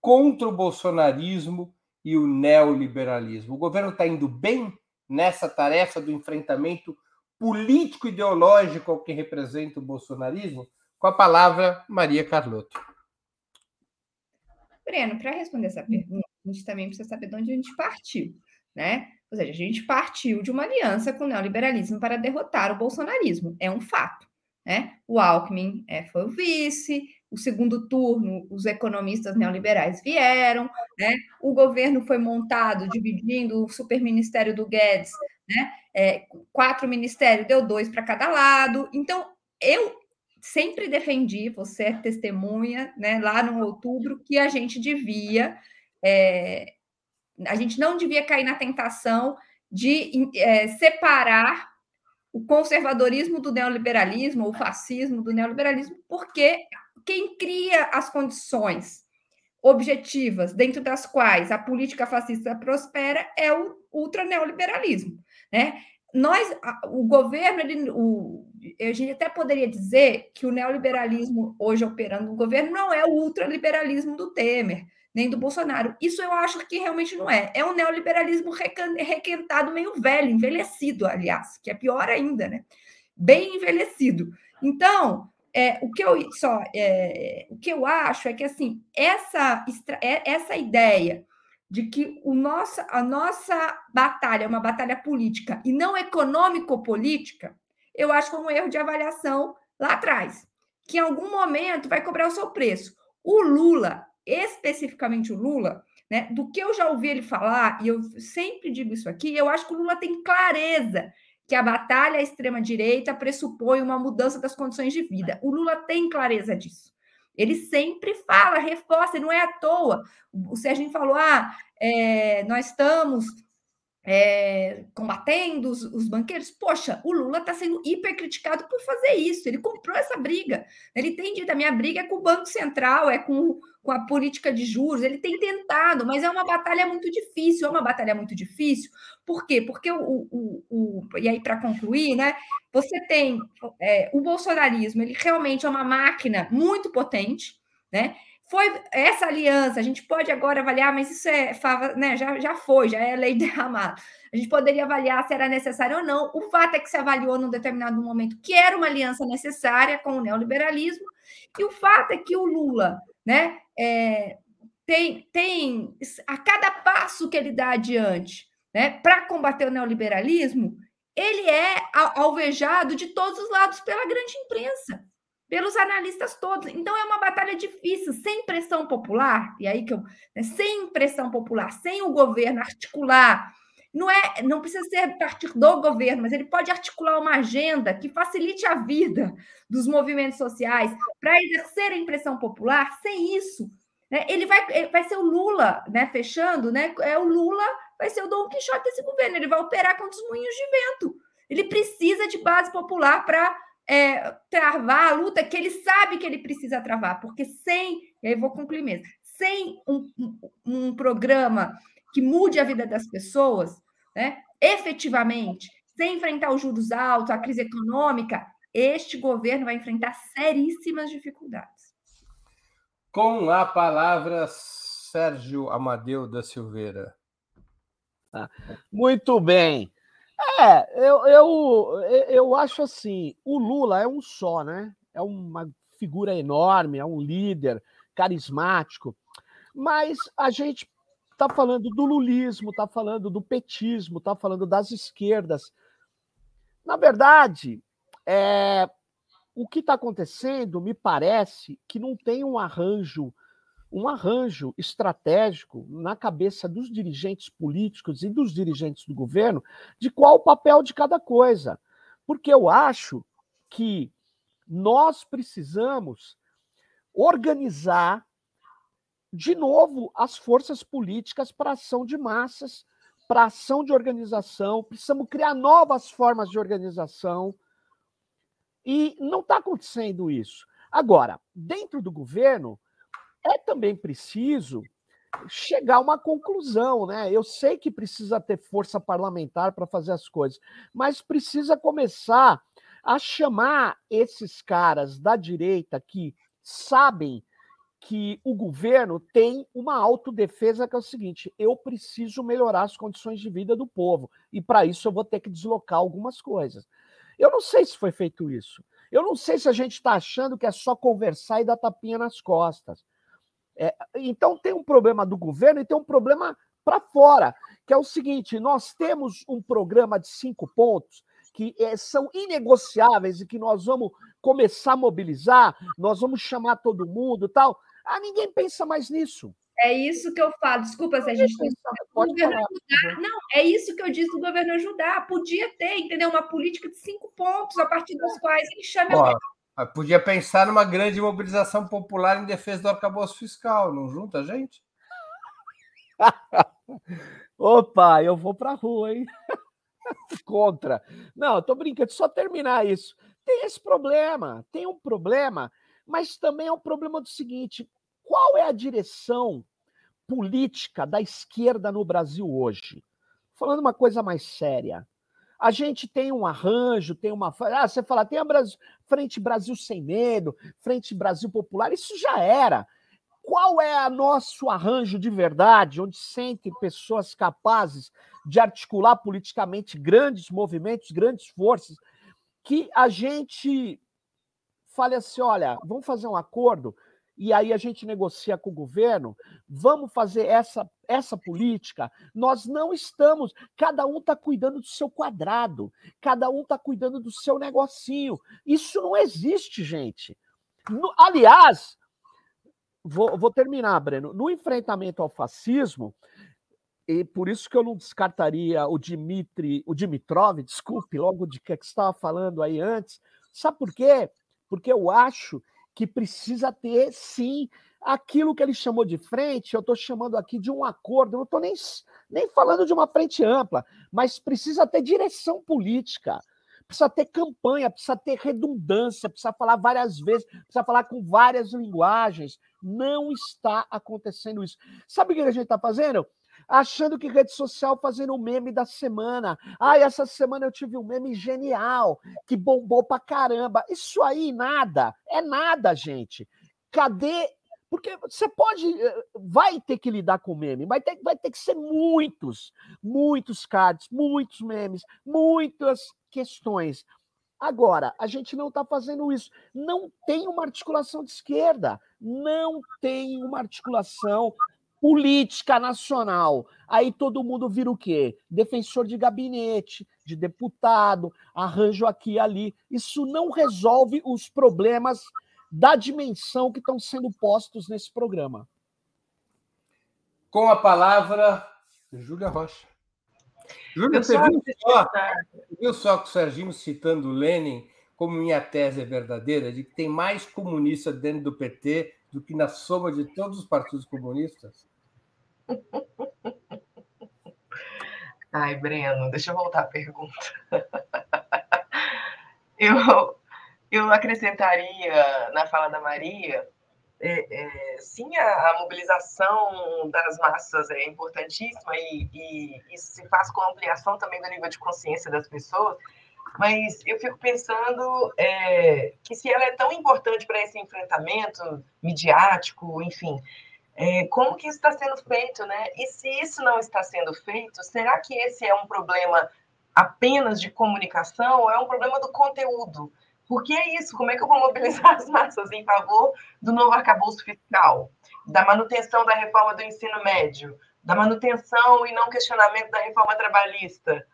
contra o bolsonarismo e o neoliberalismo? O governo está indo bem nessa tarefa do enfrentamento político-ideológico ao que representa o bolsonarismo? Com a palavra, Maria Carlotto. Breno, para responder essa pergunta, a gente também precisa saber de onde a gente partiu, né? Ou seja, a gente partiu de uma aliança com o neoliberalismo para derrotar o bolsonarismo, é um fato, né? O Alckmin é, foi o vice, o segundo turno, os economistas neoliberais vieram, né? O governo foi montado dividindo o superministério do Guedes, né? É, quatro ministérios, deu dois para cada lado. Então, eu sempre defendi, você é testemunha, né, lá no outubro, que a gente devia é, a gente não devia cair na tentação de é, separar o conservadorismo do neoliberalismo, o fascismo do neoliberalismo, porque quem cria as condições objetivas dentro das quais a política fascista prospera é o ultraneoliberalismo, né? Nós, o governo, ele, o, a gente até poderia dizer que o neoliberalismo hoje operando no governo não é o ultraliberalismo do Temer, nem do Bolsonaro. Isso eu acho que realmente não é. É um neoliberalismo requentado, meio velho, envelhecido, aliás, que é pior ainda, né? Bem envelhecido. Então, é, o que eu só é, o que eu acho é que assim essa é, essa ideia de que o nossa, a nossa batalha é uma batalha política e não econômico-política, eu acho que foi um erro de avaliação lá atrás, que em algum momento vai cobrar o seu preço. O Lula, especificamente o Lula, né, do que eu já ouvi ele falar, e eu sempre digo isso aqui, eu acho que o Lula tem clareza que a batalha à extrema-direita pressupõe uma mudança das condições de vida. O Lula tem clareza disso. Ele sempre fala, reforça, não é à toa. O Serginho falou: ah, é, nós estamos é, combatendo os, os, banqueiros. Poxa, o Lula está sendo hipercriticado por fazer isso. Ele comprou essa briga. Ele tem dito: a minha briga é com o Banco Central, é com, com a política de juros. Ele tem tentado, mas é uma batalha muito difícil. É uma batalha muito difícil. Por quê? Porque o. o, o e aí, para concluir, né? Você tem é, o bolsonarismo, ele realmente é uma máquina muito potente, né? Foi essa aliança, a gente pode agora avaliar, mas isso é, né, já, já foi, já é lei derramada. A gente poderia avaliar se era necessário ou não. O fato é que se avaliou num determinado momento que era uma aliança necessária com o neoliberalismo, e o fato é que o Lula, né, é, tem, tem a cada passo que ele dá adiante, né, para combater o neoliberalismo, ele é alvejado de todos os lados pela grande imprensa pelos analistas todos. Então é uma batalha difícil, sem pressão popular, e aí que eu, né, sem pressão popular, sem o governo articular, não é, não precisa ser partir do governo, mas ele pode articular uma agenda que facilite a vida dos movimentos sociais para exercer a pressão popular. Sem isso, né, ele vai, vai ser o Lula, né, fechando, né? É o Lula vai ser o Dom Quixote desse governo. Ele vai operar com os moinhos de vento. Ele precisa de base popular para é, travar a luta que ele sabe que ele precisa travar, porque sem, e aí vou concluir mesmo, sem um, um, um programa que mude a vida das pessoas, né, efetivamente, sem enfrentar os juros altos, a crise econômica, este governo vai enfrentar seríssimas dificuldades. Com a palavra, Sérgio Amadeu da Silveira. Ah, muito bem. É, eu, eu, eu acho assim, o Lula é um só, né? É uma figura enorme, é um líder carismático, mas a gente está falando do lulismo, está falando do petismo, está falando das esquerdas. Na verdade, é, o que está acontecendo me parece que não tem um arranjo um arranjo estratégico na cabeça dos dirigentes políticos e dos dirigentes do governo de qual o papel de cada coisa. Porque eu acho que nós precisamos organizar de novo as forças políticas para ação de massas, para ação de organização, precisamos criar novas formas de organização. E não está acontecendo isso. Agora, dentro do governo, é também preciso chegar a uma conclusão, né? Eu sei que precisa ter força parlamentar para fazer as coisas, mas precisa começar a chamar esses caras da direita que sabem que o governo tem uma autodefesa que é o seguinte: eu preciso melhorar as condições de vida do povo e para isso eu vou ter que deslocar algumas coisas. Eu não sei se foi feito isso. Eu não sei se a gente está achando que é só conversar e dar tapinha nas costas. É, então tem um problema do governo e tem um problema para fora, que é o seguinte: nós temos um programa de cinco pontos que é, são inegociáveis e que nós vamos começar a mobilizar, nós vamos chamar todo mundo tal. Ah, ninguém pensa mais nisso. É isso que eu falo. Desculpa se a gente tem o governo ajudar. Não, é isso que eu disse do governo ajudar. Podia ter, entendeu? Uma política de cinco pontos a partir dos quais ele chama Podia pensar numa grande mobilização popular em defesa do arcabouço fiscal, não junta a gente? Opa, eu vou para a rua, hein? Contra. Não, tô brincando, só terminar isso. Tem esse problema, tem um problema, mas também é um problema do seguinte: qual é a direção política da esquerda no Brasil hoje? Falando uma coisa mais séria. A gente tem um arranjo, tem uma. Ah, você fala, tem a Brasil, Frente Brasil Sem Medo, Frente Brasil Popular, isso já era. Qual é o nosso arranjo de verdade, onde sentem pessoas capazes de articular politicamente grandes movimentos, grandes forças, que a gente fale assim: olha, vamos fazer um acordo, e aí a gente negocia com o governo, vamos fazer essa, essa política. Nós não estamos, cada um está cuidando do seu quadrado, cada um está cuidando do seu negocinho. Isso não existe, gente. No, aliás, vou, vou terminar, Breno. No enfrentamento ao fascismo, e por isso que eu não descartaria o Dmitri, o Dimitrov, desculpe, logo de que, que estava falando aí antes. Sabe por quê? Porque eu acho que precisa ter, sim, aquilo que ele chamou de frente, eu estou chamando aqui de um acordo, eu não estou nem, nem falando de uma frente ampla, mas precisa ter direção política precisa ter campanha, precisa ter redundância, precisa falar várias vezes, precisa falar com várias linguagens. Não está acontecendo isso. Sabe o que a gente está fazendo? Achando que rede social fazendo o meme da semana. Ah, essa semana eu tive um meme genial, que bombou pra caramba. Isso aí, nada. É nada, gente. Cadê porque você pode, eh, vai ter que lidar com meme, vai ter, vai ter que ser muitos, muitos cards, muitos memes, muitas questões. Agora, a gente não está fazendo isso. Não tem uma articulação de esquerda, não tem uma articulação política nacional. Aí todo mundo vira o quê? Defensor de gabinete, de deputado, arranjo aqui e ali. Isso não resolve os problemas da dimensão que estão sendo postos nesse programa. Com a palavra, Júlia Rocha. Júlia, você viu só, viu só que o Serginho citando Lenin como minha tese é verdadeira, de que tem mais comunista dentro do PT do que na soma de todos os partidos comunistas? Ai, Breno, deixa eu voltar à pergunta. Eu, eu acrescentaria na fala da Maria, é, é, sim, a, a, mobilização das massas é importantíssima e, e isso se faz com ampliação também do nível de consciência das pessoas, mas eu fico pensando é, que se ela é tão importante para esse enfrentamento midiático, enfim, é, como que isso está sendo feito, né? E se isso não está sendo feito, será que esse é um problema apenas de comunicação ou é um problema do conteúdo? Porque é isso, como é que eu vou mobilizar as massas em favor do novo arcabouço fiscal, da manutenção da reforma do ensino médio, da manutenção e não questionamento da reforma trabalhista?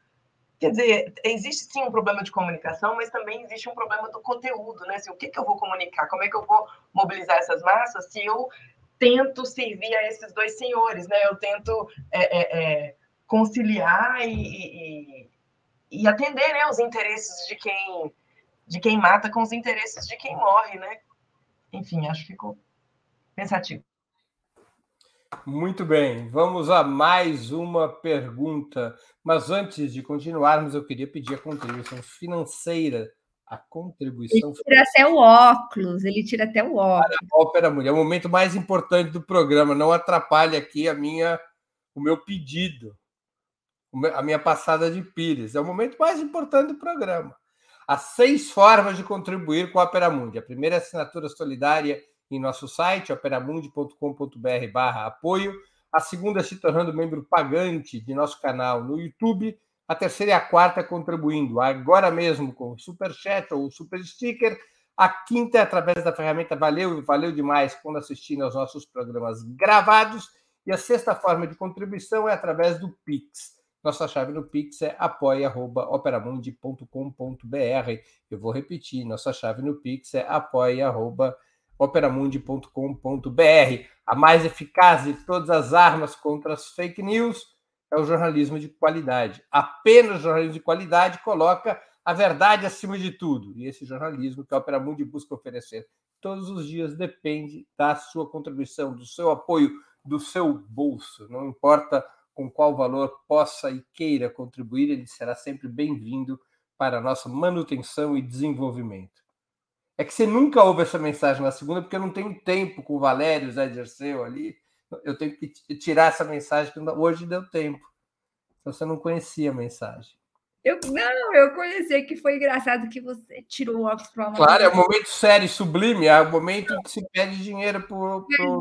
Quer dizer, existe sim um problema de comunicação, mas também existe um problema do conteúdo, né? Assim, o que, que eu vou comunicar? Como é que eu vou mobilizar essas massas se eu tento servir a esses dois senhores, né? Eu tento é, é, é, conciliar e, e, e, atender né, os interesses de quem de quem mata com os interesses de quem morre, né? Enfim, acho que ficou pensativo. Muito bem, vamos a mais uma pergunta. Mas antes de continuarmos, eu queria pedir a contribuição financeira. A contribuição. Ele tira até o óculos, ele tira até o óculos. Ópera Mulher, é o momento mais importante do programa. Não atrapalhe aqui a minha, o meu pedido, a minha passada de pires. É o momento mais importante do programa. Há seis formas de contribuir com a Operamundi. A primeira é assinatura solidária em nosso site, operamundi.com.br barra apoio. A segunda é se tornando membro pagante de nosso canal no YouTube. A terceira e a quarta contribuindo agora mesmo com o Super Chat ou o Super Sticker. A quinta é através da ferramenta Valeu, valeu demais quando assistindo aos nossos programas gravados. E a sexta forma de contribuição é através do Pix. Nossa chave no Pix é apoia.operamundi.com.br. Eu vou repetir, nossa chave no Pix é apoia.operamundi.com.br. A mais eficaz de todas as armas contra as fake news é o jornalismo de qualidade. Apenas jornalismo de qualidade coloca a verdade acima de tudo. E esse jornalismo que a Operamundi busca oferecer todos os dias depende da sua contribuição, do seu apoio do seu bolso. Não importa com qual valor possa e queira contribuir, ele será sempre bem-vindo para a nossa manutenção e desenvolvimento. É que você nunca ouve essa mensagem na segunda, porque eu não tenho tempo com o Valério, o Zé Dirceu ali. Eu tenho que tirar essa mensagem, que hoje deu tempo. Então você não conhecia a mensagem. Eu, não, eu conheci que foi engraçado que você tirou o óculos para uma. Claro, é um momento sério, sublime, é o um momento que se pede dinheiro por. Pro...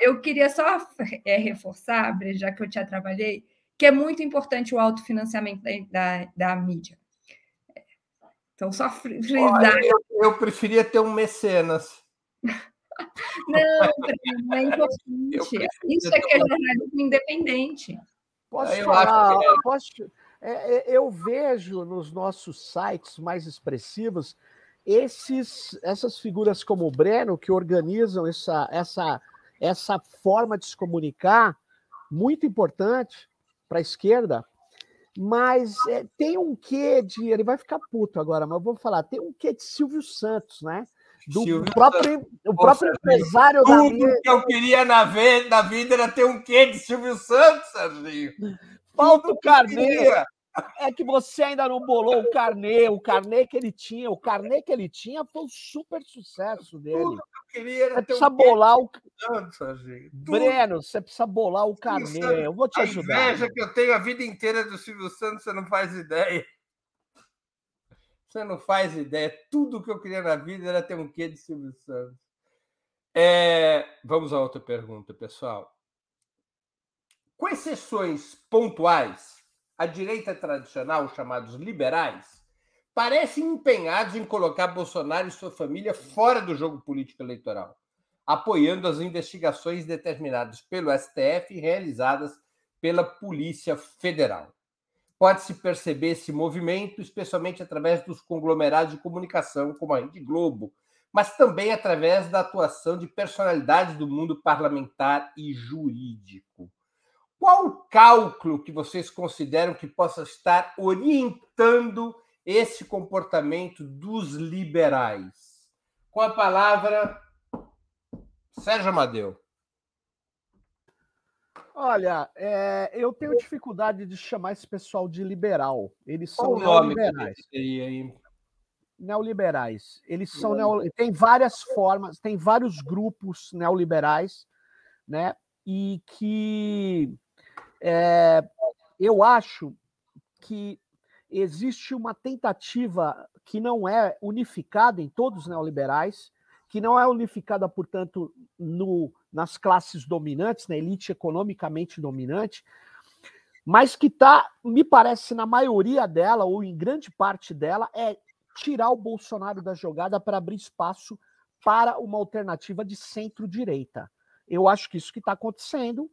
eu queria só é, reforçar, já que eu já trabalhei, que é muito importante o autofinanciamento da, da, da mídia. Então, só frisar. Eu, eu, preferia ter um mecenas. não, não é importante. Isso é que é jornalismo independente. Posso eu falar? Que... Posso é, é, eu vejo nos nossos sites mais expressivos esses, essas figuras como o Breno, que organizam essa, essa, essa forma de se comunicar, muito importante para a esquerda, mas é, tem um quê de. Ele vai ficar puto agora, mas eu vou falar, tem um quê de Silvio Santos, né? Do Silvio próprio, o próprio empresário tudo da minha... que eu queria na, na vida era ter um quê de Silvio Santos, Serginho. Falta o carnê. É que você ainda não bolou o carnê, o carnê que ele tinha. O carnê que ele tinha foi um super sucesso dele. Tudo que eu queria você precisa um bolar o. Breno, você precisa bolar o carnê. Eu vou te ajudar. A inveja que eu tenho a vida inteira do Silvio Santos, você não faz ideia. Você não faz ideia. Tudo que eu queria na vida era ter um quê de Silvio Santos. É... Vamos a outra pergunta, pessoal. Com exceções pontuais, a direita tradicional, chamados liberais, parecem empenhados em colocar Bolsonaro e sua família fora do jogo político eleitoral, apoiando as investigações determinadas pelo STF e realizadas pela Polícia Federal. Pode-se perceber esse movimento, especialmente através dos conglomerados de comunicação, como a Rede Globo, mas também através da atuação de personalidades do mundo parlamentar e jurídico. Qual o cálculo que vocês consideram que possa estar orientando esse comportamento dos liberais? Com a palavra, Sérgio Amadeu. Olha, é, eu tenho dificuldade de chamar esse pessoal de liberal. Eles são Qual neoliberais. Neoliberais. Eles são neo... tem várias formas, tem vários grupos neoliberais, né? E que é, eu acho que existe uma tentativa que não é unificada em todos os neoliberais, que não é unificada, portanto, no, nas classes dominantes, na elite economicamente dominante, mas que está, me parece, na maioria dela, ou em grande parte dela, é tirar o Bolsonaro da jogada para abrir espaço para uma alternativa de centro-direita. Eu acho que isso que está acontecendo.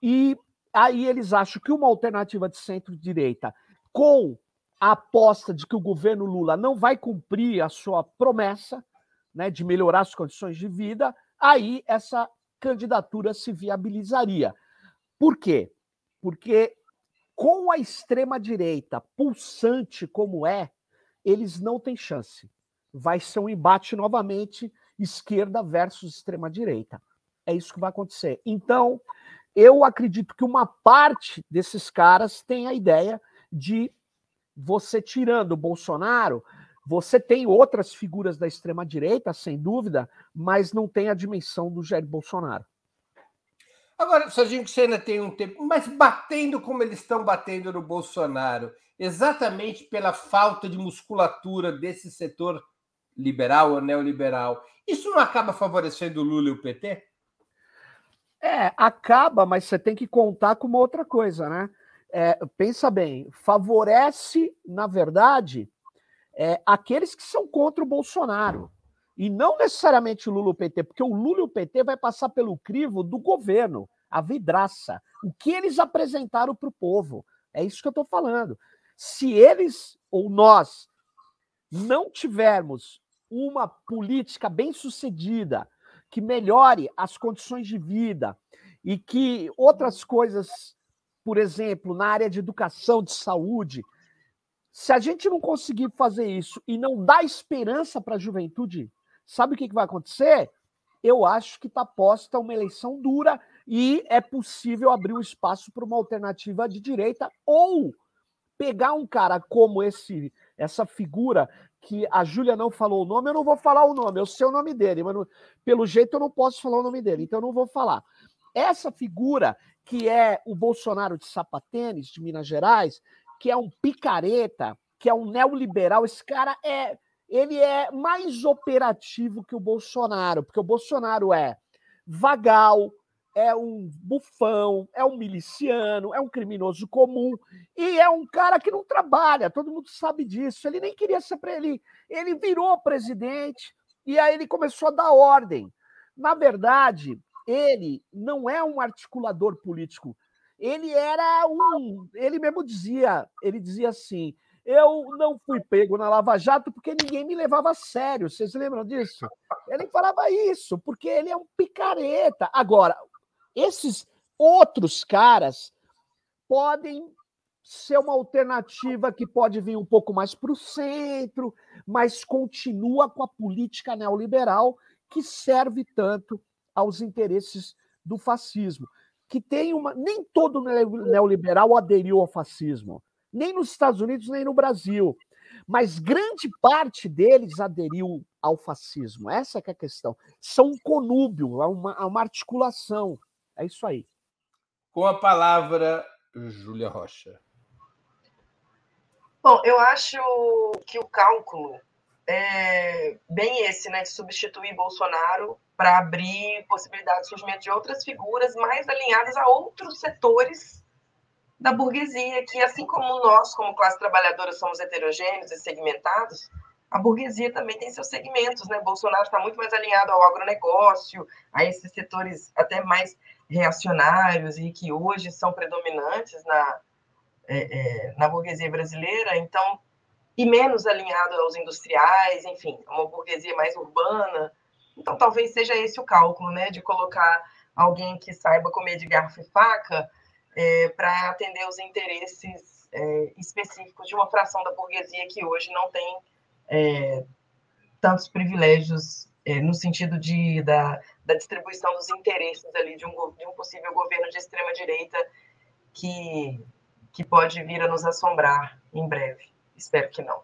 E Aí eles acham que uma alternativa de centro-direita, com a aposta de que o governo Lula não vai cumprir a sua promessa né, de melhorar as condições de vida, aí essa candidatura se viabilizaria. Por quê? Porque com a extrema-direita pulsante como é, eles não têm chance. Vai ser um embate novamente esquerda versus extrema-direita. É isso que vai acontecer. Então, eu acredito que uma parte desses caras tem a ideia de você tirando o Bolsonaro, você tem outras figuras da extrema-direita, sem dúvida, mas não tem a dimensão do Jair Bolsonaro. Agora, Serginho, que você ainda tem um tempo, mas batendo como eles estão batendo no Bolsonaro, exatamente pela falta de musculatura desse setor liberal ou neoliberal, isso não acaba favorecendo o Lula e o PT? É, acaba, mas você tem que contar com uma outra coisa, né? É, pensa bem, favorece, na verdade, é, aqueles que são contra o Bolsonaro. E não necessariamente o Lula e o PT, porque o Lula e o PT vai passar pelo crivo do governo, a vidraça. O que eles apresentaram para o povo. É isso que eu estou falando. Se eles ou nós não tivermos uma política bem sucedida, que melhore as condições de vida e que outras coisas, por exemplo, na área de educação, de saúde, se a gente não conseguir fazer isso e não dar esperança para a juventude, sabe o que, que vai acontecer? Eu acho que está posta uma eleição dura e é possível abrir um espaço para uma alternativa de direita ou pegar um cara como esse, essa figura que a Júlia não falou o nome, eu não vou falar o nome, eu sei o nome dele, mas não, pelo jeito eu não posso falar o nome dele, então eu não vou falar. Essa figura que é o Bolsonaro de sapatênis de Minas Gerais, que é um picareta, que é um neoliberal, esse cara é ele é mais operativo que o Bolsonaro, porque o Bolsonaro é vagal, é um bufão, é um miliciano, é um criminoso comum e é um cara que não trabalha, todo mundo sabe disso. Ele nem queria ser para ele, ele virou presidente e aí ele começou a dar ordem. Na verdade, ele não é um articulador político. Ele era um, ele mesmo dizia, ele dizia assim: eu não fui pego na Lava Jato porque ninguém me levava a sério. Vocês lembram disso? Ele falava isso, porque ele é um picareta. Agora, esses outros caras podem ser uma alternativa que pode vir um pouco mais para o centro, mas continua com a política neoliberal que serve tanto aos interesses do fascismo. Que tem uma. Nem todo neoliberal aderiu ao fascismo nem nos Estados Unidos, nem no Brasil. Mas grande parte deles aderiu ao fascismo. Essa é a questão. São um conúbio, é uma, uma articulação. É isso aí. Com a palavra, Júlia Rocha. Bom, eu acho que o cálculo é bem esse, né, de substituir Bolsonaro para abrir possibilidade de surgimento de outras figuras mais alinhadas a outros setores da burguesia, que assim como nós, como classe trabalhadora, somos heterogêneos e segmentados, a burguesia também tem seus segmentos, né? Bolsonaro está muito mais alinhado ao agronegócio, a esses setores até mais reacionários e que hoje são predominantes na, é, é, na burguesia brasileira, então, e menos alinhado aos industriais, enfim, uma burguesia mais urbana. Então, talvez seja esse o cálculo, né? De colocar alguém que saiba comer de garfo e faca é, para atender os interesses é, específicos de uma fração da burguesia que hoje não tem é, tantos privilégios é, no sentido de, da, da, distribuição dos interesses ali de um, de um possível governo de extrema direita que, que pode vir a nos assombrar em breve. Espero que não.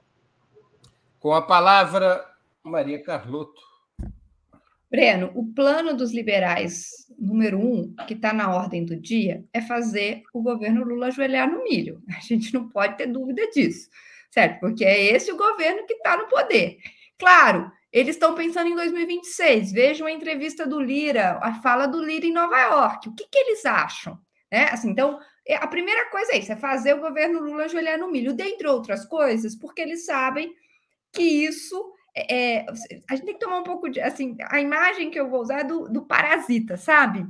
Com a palavra, Maria Carlotto. Breno, o plano dos liberais número um, que está na ordem do dia, é fazer o governo Lula ajoelhar no milho. A gente não pode ter dúvida disso, certo? Porque é esse o governo que está no poder. Claro, eles estão pensando em 2026. Vejam a entrevista do Lira, a fala do Lira em Nova York. O que, que eles acham? Né? Assim, então, é, a primeira coisa é isso: é fazer o governo Lula ajoelhar no milho, dentre outras coisas, porque eles sabem que isso é, é, a gente tem que tomar um pouco de. Assim, a imagem que eu vou usar é do, do parasita, sabe?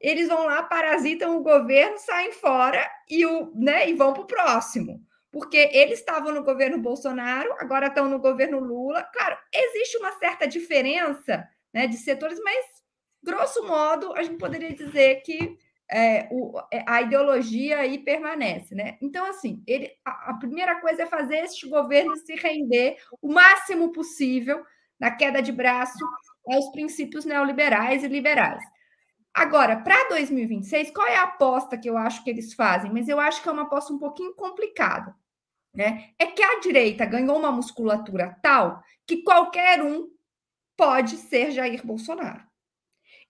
Eles vão lá, parasitam o governo, saem fora e, o, né, e vão para o próximo. Porque eles estavam no governo Bolsonaro, agora estão no governo Lula. Claro, existe uma certa diferença né, de setores, mas, grosso modo, a gente poderia dizer que é, o, é, a ideologia aí permanece, né? Então, assim, ele, a, primeira coisa é fazer este governo se render o máximo possível na queda de braço aos princípios neoliberais e liberais. Agora, para 2026, qual é a aposta que eu acho que eles fazem? Mas eu acho que é uma aposta um pouquinho complicada. Né? É que a direita ganhou uma musculatura tal que qualquer um pode ser Jair Bolsonaro.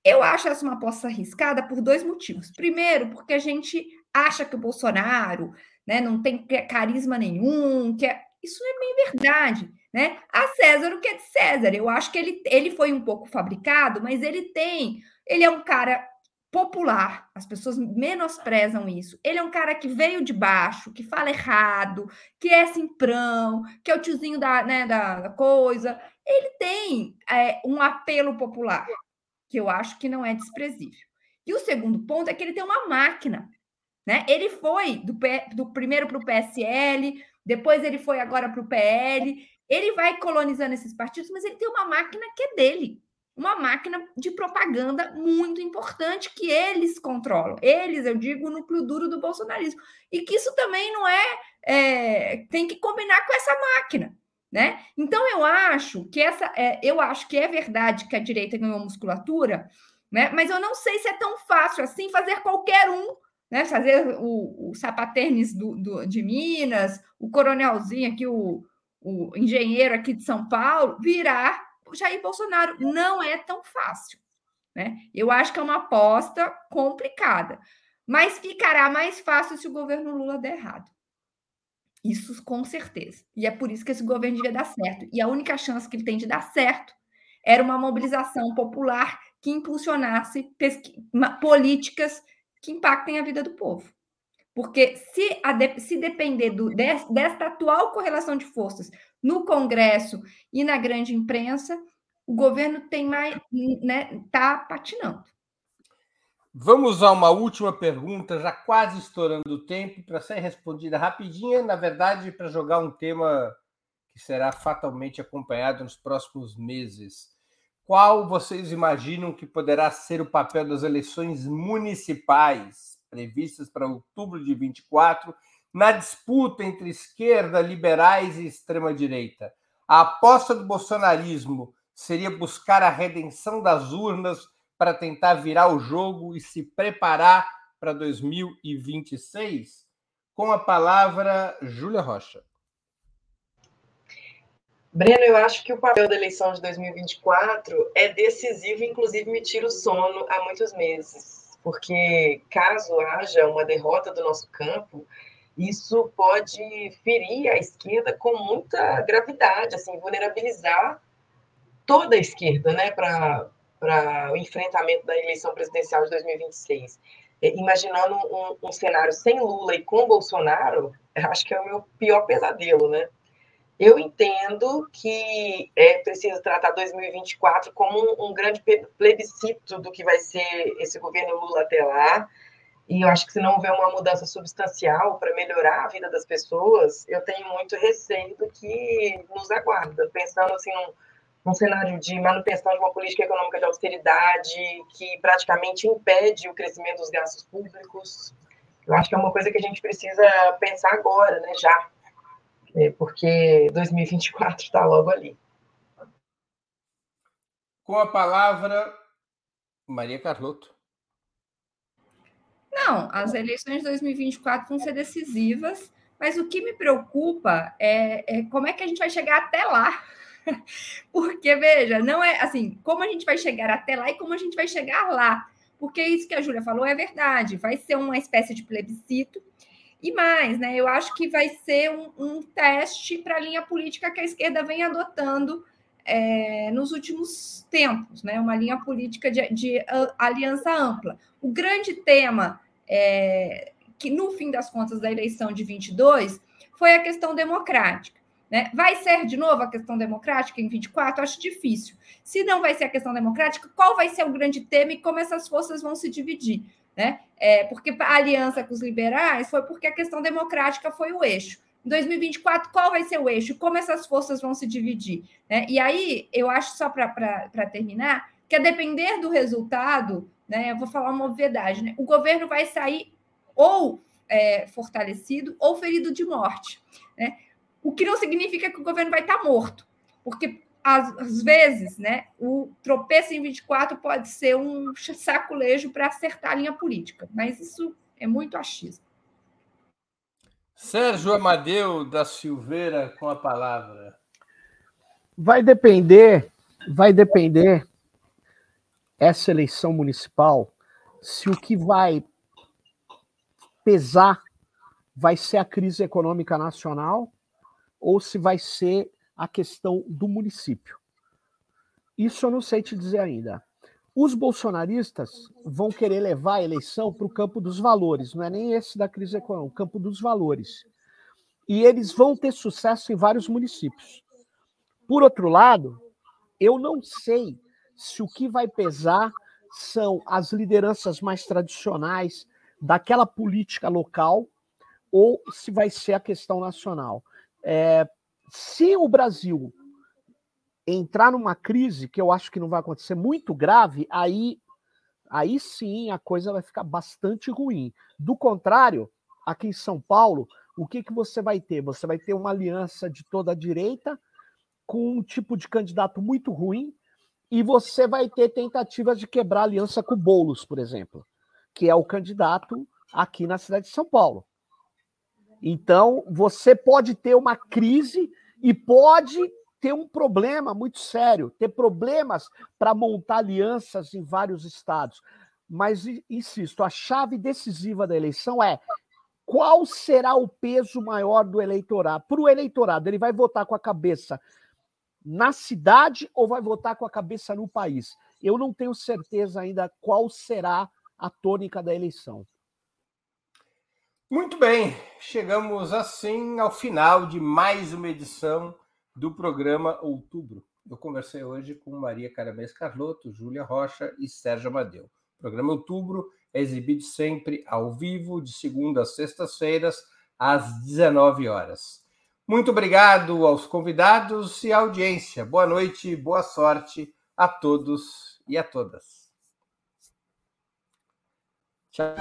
Eu acho essa uma aposta arriscada por dois motivos. Primeiro, porque a gente acha que o Bolsonaro né, não tem carisma nenhum, que é... isso é bem verdade. Né? A César o que é de César. Eu acho que ele, ele foi um pouco fabricado, mas ele tem. Ele é um cara popular, as pessoas menosprezam isso. Ele é um cara que veio de baixo, que fala errado, que é simprão, que é o tiozinho da, né, da coisa. Ele tem é, um apelo popular que eu acho que não é desprezível. E o segundo ponto é que ele tem uma máquina. Né? Ele foi do, do primeiro para o PSL, depois ele foi agora para o PL. Ele vai colonizando esses partidos, mas ele tem uma máquina que é dele. Uma máquina de propaganda muito importante que eles controlam. Eles, eu digo, o núcleo duro do bolsonarismo. E que isso também não é, é tem que combinar com essa máquina. Né? Então eu acho que essa é, eu acho que é verdade que a direita ganhou musculatura, né? Mas eu não sei se é tão fácil assim fazer qualquer um, né? Fazer o, o do, do, de Minas, o coronelzinho aqui, o, o engenheiro aqui de São Paulo, virar Jair Bolsonaro. Não é tão fácil. Né? Eu acho que é uma aposta complicada, mas ficará mais fácil se o governo Lula der errado. Isso com certeza. E é por isso que esse governo devia dar certo. E a única chance que ele tem de dar certo era uma mobilização popular que impulsionasse políticas que impactem a vida do povo. Porque se, de, se depender do, desta atual correlação de forças no Congresso e na grande imprensa, o governo tem mais, né, tá patinando. Vamos a uma última pergunta, já quase estourando o tempo, para ser respondida rapidinha, na verdade, para jogar um tema que será fatalmente acompanhado nos próximos meses. Qual vocês imaginam que poderá ser o papel das eleições municipais previstas para outubro de 24 na disputa entre esquerda, liberais e extrema-direita? A aposta do bolsonarismo seria buscar a redenção das urnas para tentar virar o jogo e se preparar para 2026? Com a palavra, Júlia Rocha. Breno, eu acho que o papel da eleição de 2024 é decisivo, inclusive me tira o sono há muitos meses, porque caso haja uma derrota do nosso campo, isso pode ferir a esquerda com muita gravidade, assim, vulnerabilizar toda a esquerda, né, para o enfrentamento da eleição presidencial de 2026. É, imaginando um, um, cenário sem Lula e com Bolsonaro, acho que é o meu pior pesadelo, né? Eu entendo que é preciso tratar 2024 como um, um grande plebiscito do que vai ser esse governo Lula até lá, e eu acho que se não houver uma mudança substancial para melhorar a vida das pessoas, eu tenho muito receio do que nos aguarda. Pensando assim num, um cenário de manutenção de uma política econômica de austeridade que praticamente impede o crescimento dos gastos públicos. Eu acho que é uma coisa que a gente precisa pensar agora, né, já, é, porque 2024 está logo ali. Com a palavra, Maria Carlotto. Não, as eleições de 2024 vão ser decisivas, mas o que me preocupa é, é como é que a gente vai chegar até lá. Porque, veja, não é assim, como a gente vai chegar até lá e como a gente vai chegar lá. Porque isso que a Júlia falou é verdade, vai ser uma espécie de plebiscito. E mais, né? Eu acho que vai ser um, um teste para a linha política que a esquerda vem adotando é, nos últimos tempos, né? Uma linha política de, de aliança ampla. O grande tema é, que, no fim das contas, da eleição de 22 foi a questão democrática. Né? Vai ser de novo a questão democrática em 24? Acho difícil. Se não vai ser a questão democrática, qual vai ser o grande tema e como essas forças vão se dividir? Né? É, porque a aliança com os liberais foi porque a questão democrática foi o eixo. Em 2024, qual vai ser o eixo? Como essas forças vão se dividir? Né? E aí, eu acho, só para terminar, que a depender do resultado, né, eu vou falar uma obviedade, né? o governo vai sair ou é, fortalecido ou ferido de morte. Né? O que não significa que o governo vai estar morto, porque às, às vezes, né, o tropeço em 24 pode ser um saculejo para acertar a linha política, mas isso é muito achismo. Sérgio Amadeu da Silveira com a palavra. Vai depender, vai depender essa eleição municipal se o que vai pesar vai ser a crise econômica nacional ou se vai ser a questão do município. Isso eu não sei te dizer ainda. Os bolsonaristas vão querer levar a eleição para o campo dos valores, não é nem esse da crise econômica, o campo dos valores. E eles vão ter sucesso em vários municípios. Por outro lado, eu não sei se o que vai pesar são as lideranças mais tradicionais daquela política local ou se vai ser a questão nacional. É, se o Brasil entrar numa crise, que eu acho que não vai acontecer, muito grave, aí, aí sim a coisa vai ficar bastante ruim. Do contrário, aqui em São Paulo, o que, que você vai ter? Você vai ter uma aliança de toda a direita com um tipo de candidato muito ruim e você vai ter tentativas de quebrar aliança com o Boulos, por exemplo, que é o candidato aqui na cidade de São Paulo. Então, você pode ter uma crise e pode ter um problema muito sério, ter problemas para montar alianças em vários estados. Mas, insisto, a chave decisiva da eleição é qual será o peso maior do eleitorado? Para o eleitorado, ele vai votar com a cabeça na cidade ou vai votar com a cabeça no país? Eu não tenho certeza ainda qual será a tônica da eleição. Muito bem, chegamos assim ao final de mais uma edição do programa Outubro. Eu conversei hoje com Maria Caramês Carlotto, Júlia Rocha e Sérgio Amadeu. O programa Outubro é exibido sempre ao vivo, de segunda a sextas-feiras, às 19 horas. Muito obrigado aos convidados e à audiência. Boa noite, boa sorte a todos e a todas. Tchau.